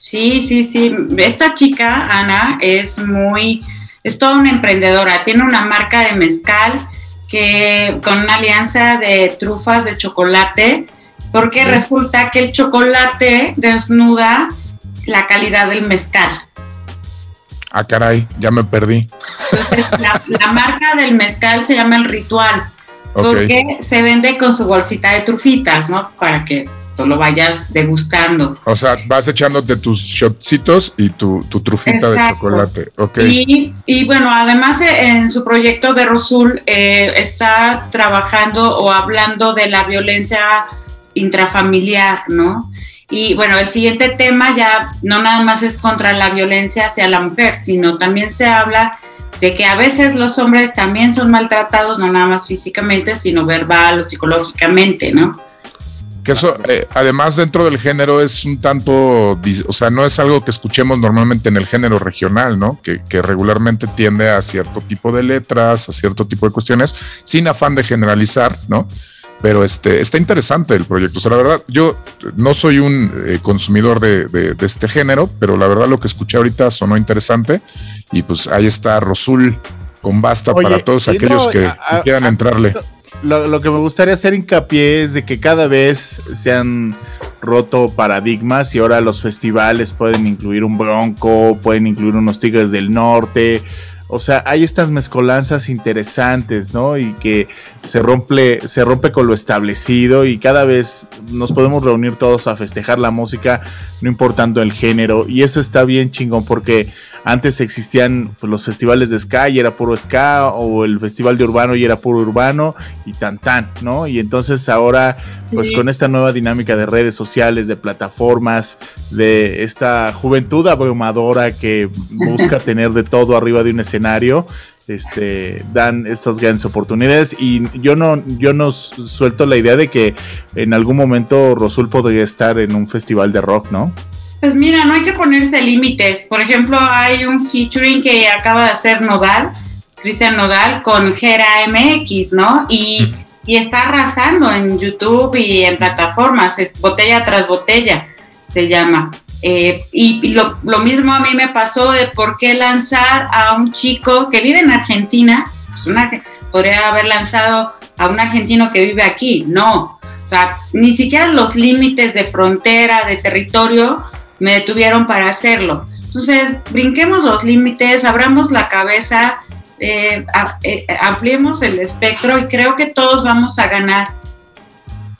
Sí, sí, sí. Esta chica, Ana, es muy, es toda una emprendedora. Tiene una marca de mezcal que con una alianza de trufas de chocolate, porque resulta que el chocolate desnuda la calidad del mezcal. Ah, caray, ya me perdí. la, marca del mezcal se llama El Ritual, porque se vende con su bolsita de trufitas, ¿no? Para que lo vayas degustando. O sea, vas echándote tus shotcitos y tu, trufita de chocolate. Okay. Y, bueno, además eh, en su proyecto de Rosul eh, está trabajando o hablando de la violencia intrafamiliar, ¿no? Y bueno, el siguiente tema ya no nada más es contra la violencia hacia la mujer, sino también se habla de que a veces los hombres también son maltratados, no nada más físicamente, sino verbal o psicológicamente, ¿no? Que eso, eh, además, dentro del género es un tanto, o sea, no es algo que escuchemos normalmente en el género regional, ¿no? Que, regularmente tiende a cierto tipo de letras, a cierto tipo de cuestiones, sin afán de generalizar, ¿no? Pero este, está interesante el proyecto. O sea, la verdad, yo no soy un eh, consumidor de, este género, pero la verdad lo que escuché ahorita sonó interesante. Y pues ahí está Rosul con basta para todos aquellos que, quieran entrarle lo, que me gustaría hacer hincapié es de que cada vez se han roto paradigmas y ahora los festivales pueden incluir un bronco, pueden incluir unos tigres del norte. O sea, hay estas mezcolanzas interesantes, ¿no? Y que se rompe, se rompe con lo establecido y cada vez nos podemos reunir todos a festejar la música, no importando el género. Y eso está bien chingón porque antes existían pues, los festivales de ska y era puro ska, o el festival de urbano y era puro urbano, y tan tan, ¿no? Y entonces ahora, pues con esta nueva dinámica de redes sociales, de plataformas, de esta juventud abrumadora que busca tener de todo arriba de un escenario, este, dan estas grandes oportunidades y yo no, yo no suelto la idea de que en algún momento Rosul podría estar en un festival de rock, ¿no? Pues mira, no hay que ponerse límites. Por ejemplo, hay un featuring que acaba de hacer Nodal, Cristian Nodal, con Gera MX, ¿no? Y, está arrasando en YouTube y en plataformas, botella tras botella se llama. Eh, y, lo, mismo a mí me pasó de por qué lanzar a un chico que vive en Argentina, pues una, podría haber lanzado a un argentino que vive aquí, no. O sea, ni siquiera los límites de frontera, de territorio, me detuvieron para hacerlo. Entonces, brinquemos los límites, abramos la cabeza, eh, eh, ampliemos el espectro y creo que todos vamos a ganar.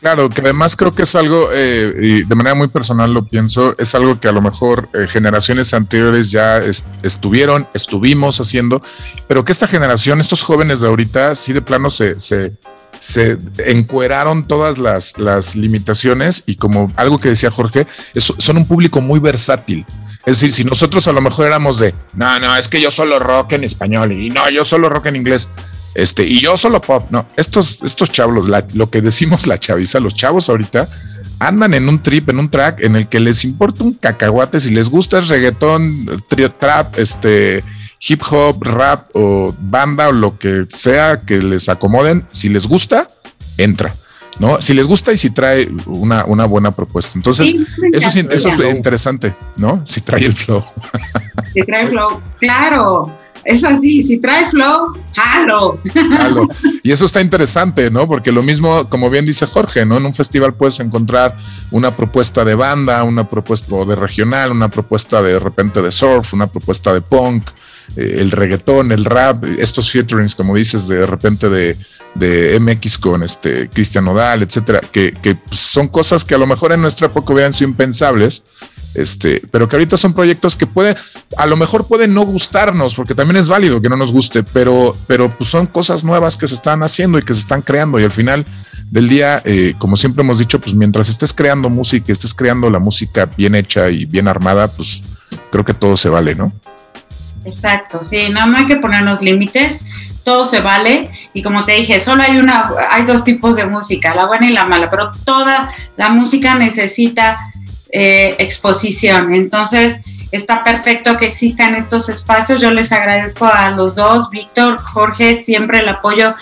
Claro, que además creo que es algo, eh, y de manera muy personal lo pienso, es algo que a lo mejor generaciones anteriores ya estuvieron, estuvimos haciendo, pero que esta generación, estos jóvenes de ahorita, sí de plano se, se, se encueraron todas las, las, limitaciones y como algo que decía Jorge, son un público muy versátil. Es decir, si nosotros a lo mejor éramos de, no, no, es que yo solo rock en español y no, yo solo rock en inglés, este, y yo solo pop, no, estos, estos chavos, lo que decimos la chaviza, los chavos ahorita andan en un trip, en un track en el que les importa un cacahuate, si les gusta el reggaetón, trap, este, hip hop, rap o banda o lo que sea que les acomoden, si les gusta, entra. ¿no? Si les gusta y si trae una, una buena propuesta. Entonces, eso, es, eso es interesante, ¿no? Si trae el flow. Si trae el flow, claro. Es así, si trae flow, jalo. Y eso está interesante, ¿no? Porque lo mismo, como bien dice Jorge, ¿no? En un festival puedes encontrar una propuesta de banda, una propuesta de regional, una propuesta de, de repente de surf, una propuesta de punk, eh, el reggaetón, el rap, estos featurings, como dices, de repente de, de MX con este Cristian Nodal, etcétera, que, que son cosas que a lo mejor en nuestra época hubieran sido impensables este, pero que ahorita son proyectos que puede, a lo mejor pueden no gustarnos, porque también es válido que no nos guste, pero, pero pues son cosas nuevas que se están haciendo y que se están creando y al final del día, eh, como siempre hemos dicho, pues mientras estés creando música, estés creando la música bien hecha y bien armada, pues creo que todo se vale, ¿no? Exacto, sí, no, no hay que ponernos límites, todo se vale y como te dije, solo hay una, hay dos tipos de música, la buena y la mala, pero toda la música necesita eh, exposición. Entonces, está perfecto que existan estos espacios. Yo les agradezco a los dos, Víctor, Jorge, siempre el apoyo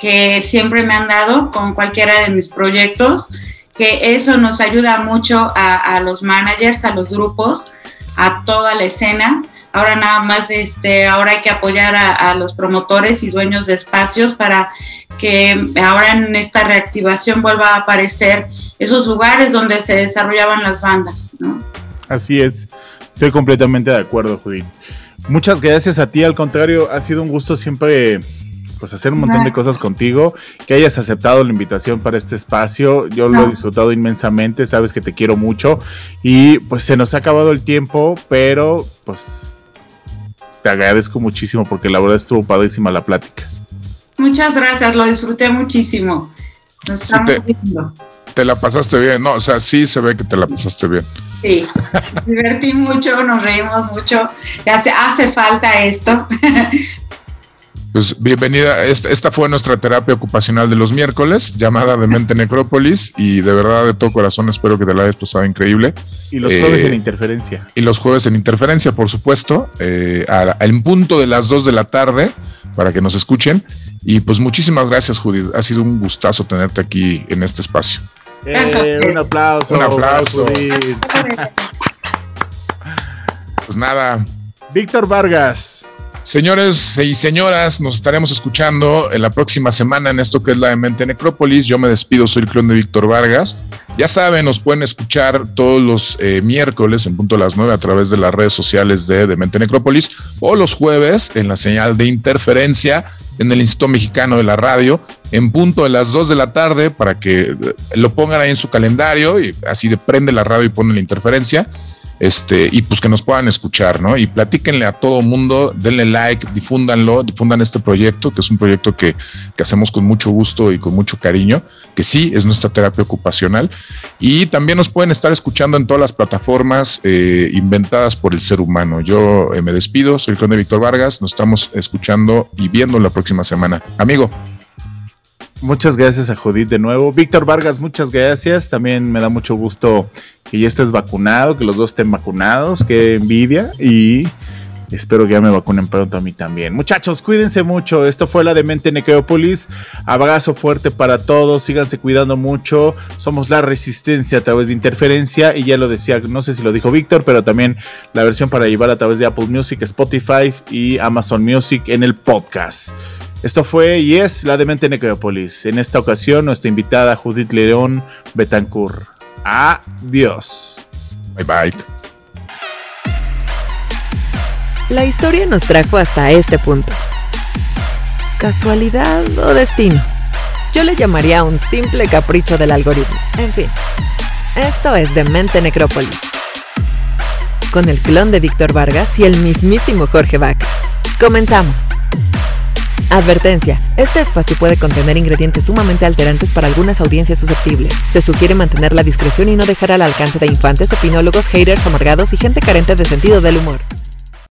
que siempre me han dado con cualquiera de mis proyectos, que eso nos ayuda mucho a, los managers, a los grupos, a toda la escena. Ahora nada más, este, ahora hay que apoyar a, los promotores y dueños de espacios para que ahora en esta reactivación vuelva a aparecer esos lugares donde se desarrollaban las bandas, ¿no? Así es, estoy completamente de acuerdo, Judith. Muchas gracias a ti, al contrario, ha sido un gusto siempre pues hacer un montón de cosas contigo, que hayas aceptado la invitación para este espacio, yo lo he disfrutado inmensamente, sabes que te quiero mucho. Y pues se nos ha acabado el tiempo, pero pues te agradezco muchísimo porque la verdad estuvo padrísima la plática. Muchas gracias, lo disfruté muchísimo. Nos estamos viendo te la pasaste bien, no, o sea, sí se ve que te la pasaste bien. Sí, divertí mucho, nos reímos mucho, hace, hace falta esto. Pues bienvenida, esta fue nuestra terapia ocupacional de los miércoles, llamada de Mente Necrópolis, y de verdad, de todo corazón, espero que te la hayas pasado increíble. Y los jueves en eh, interferencia. Y los jueves en interferencia, por supuesto, eh, al punto de las 2 de la tarde, para que nos escuchen. Y pues muchísimas gracias, Judith. Ha sido un gustazo tenerte aquí en este espacio. Eh, un aplauso. Un aplauso. pues nada. Víctor Vargas. Señores y señoras, nos estaremos escuchando en la próxima semana en esto que es la de Mente Necrópolis. Yo me despido, soy el clon de Víctor Vargas. Ya saben, nos pueden escuchar todos los eh, miércoles en punto de las 9 a través de las redes sociales de Mente Necrópolis o los jueves en la señal de interferencia en el Instituto Mexicano de la Radio en punto de las 2 de la tarde para que lo pongan ahí en su calendario y así de prende la radio y pone la interferencia este, y pues que nos puedan escuchar, ¿no? Y platíquenle a todo mundo, denle like, difúndanlo, difundan este proyecto, que es un proyecto que, hacemos con mucho gusto y con mucho cariño, que sí es nuestra terapia ocupacional. Y también nos pueden estar escuchando en todas las plataformas eh, inventadas por el ser humano. Yo eh, me despido, soy el conde Víctor Vargas, nos estamos escuchando y viendo la próxima semana. Amigo. Muchas gracias a Judith de nuevo. Víctor Vargas, muchas gracias. También me da mucho gusto que ya estés vacunado, que los dos estén vacunados. Qué envidia. Y espero que ya me vacunen pronto a mí también. Muchachos, cuídense mucho. Esto fue la Demente Necrópolis. Abrazo fuerte para todos. Síganse cuidando mucho. Somos la resistencia a través de interferencia. Y ya lo decía, no sé si lo dijo Víctor, pero también la versión para llevar a través de Apple Music, Spotify y Amazon Music en el podcast. Esto fue y es la Demente Necrópolis. En esta ocasión, nuestra invitada Judith León Betancourt. Adiós. Bye bye. La historia nos trajo hasta este punto. ¿Casualidad o destino? Yo le llamaría un simple capricho del algoritmo. En fin, esto es Demente Necrópolis. Con el clon de Víctor Vargas y el mismísimo Jorge Vaca. Comenzamos. Advertencia. Este espacio puede contener ingredientes sumamente alterantes para algunas audiencias susceptibles. Se sugiere mantener la discreción y no dejar al alcance de infantes, opinólogos, haters amargados y gente carente de sentido del humor.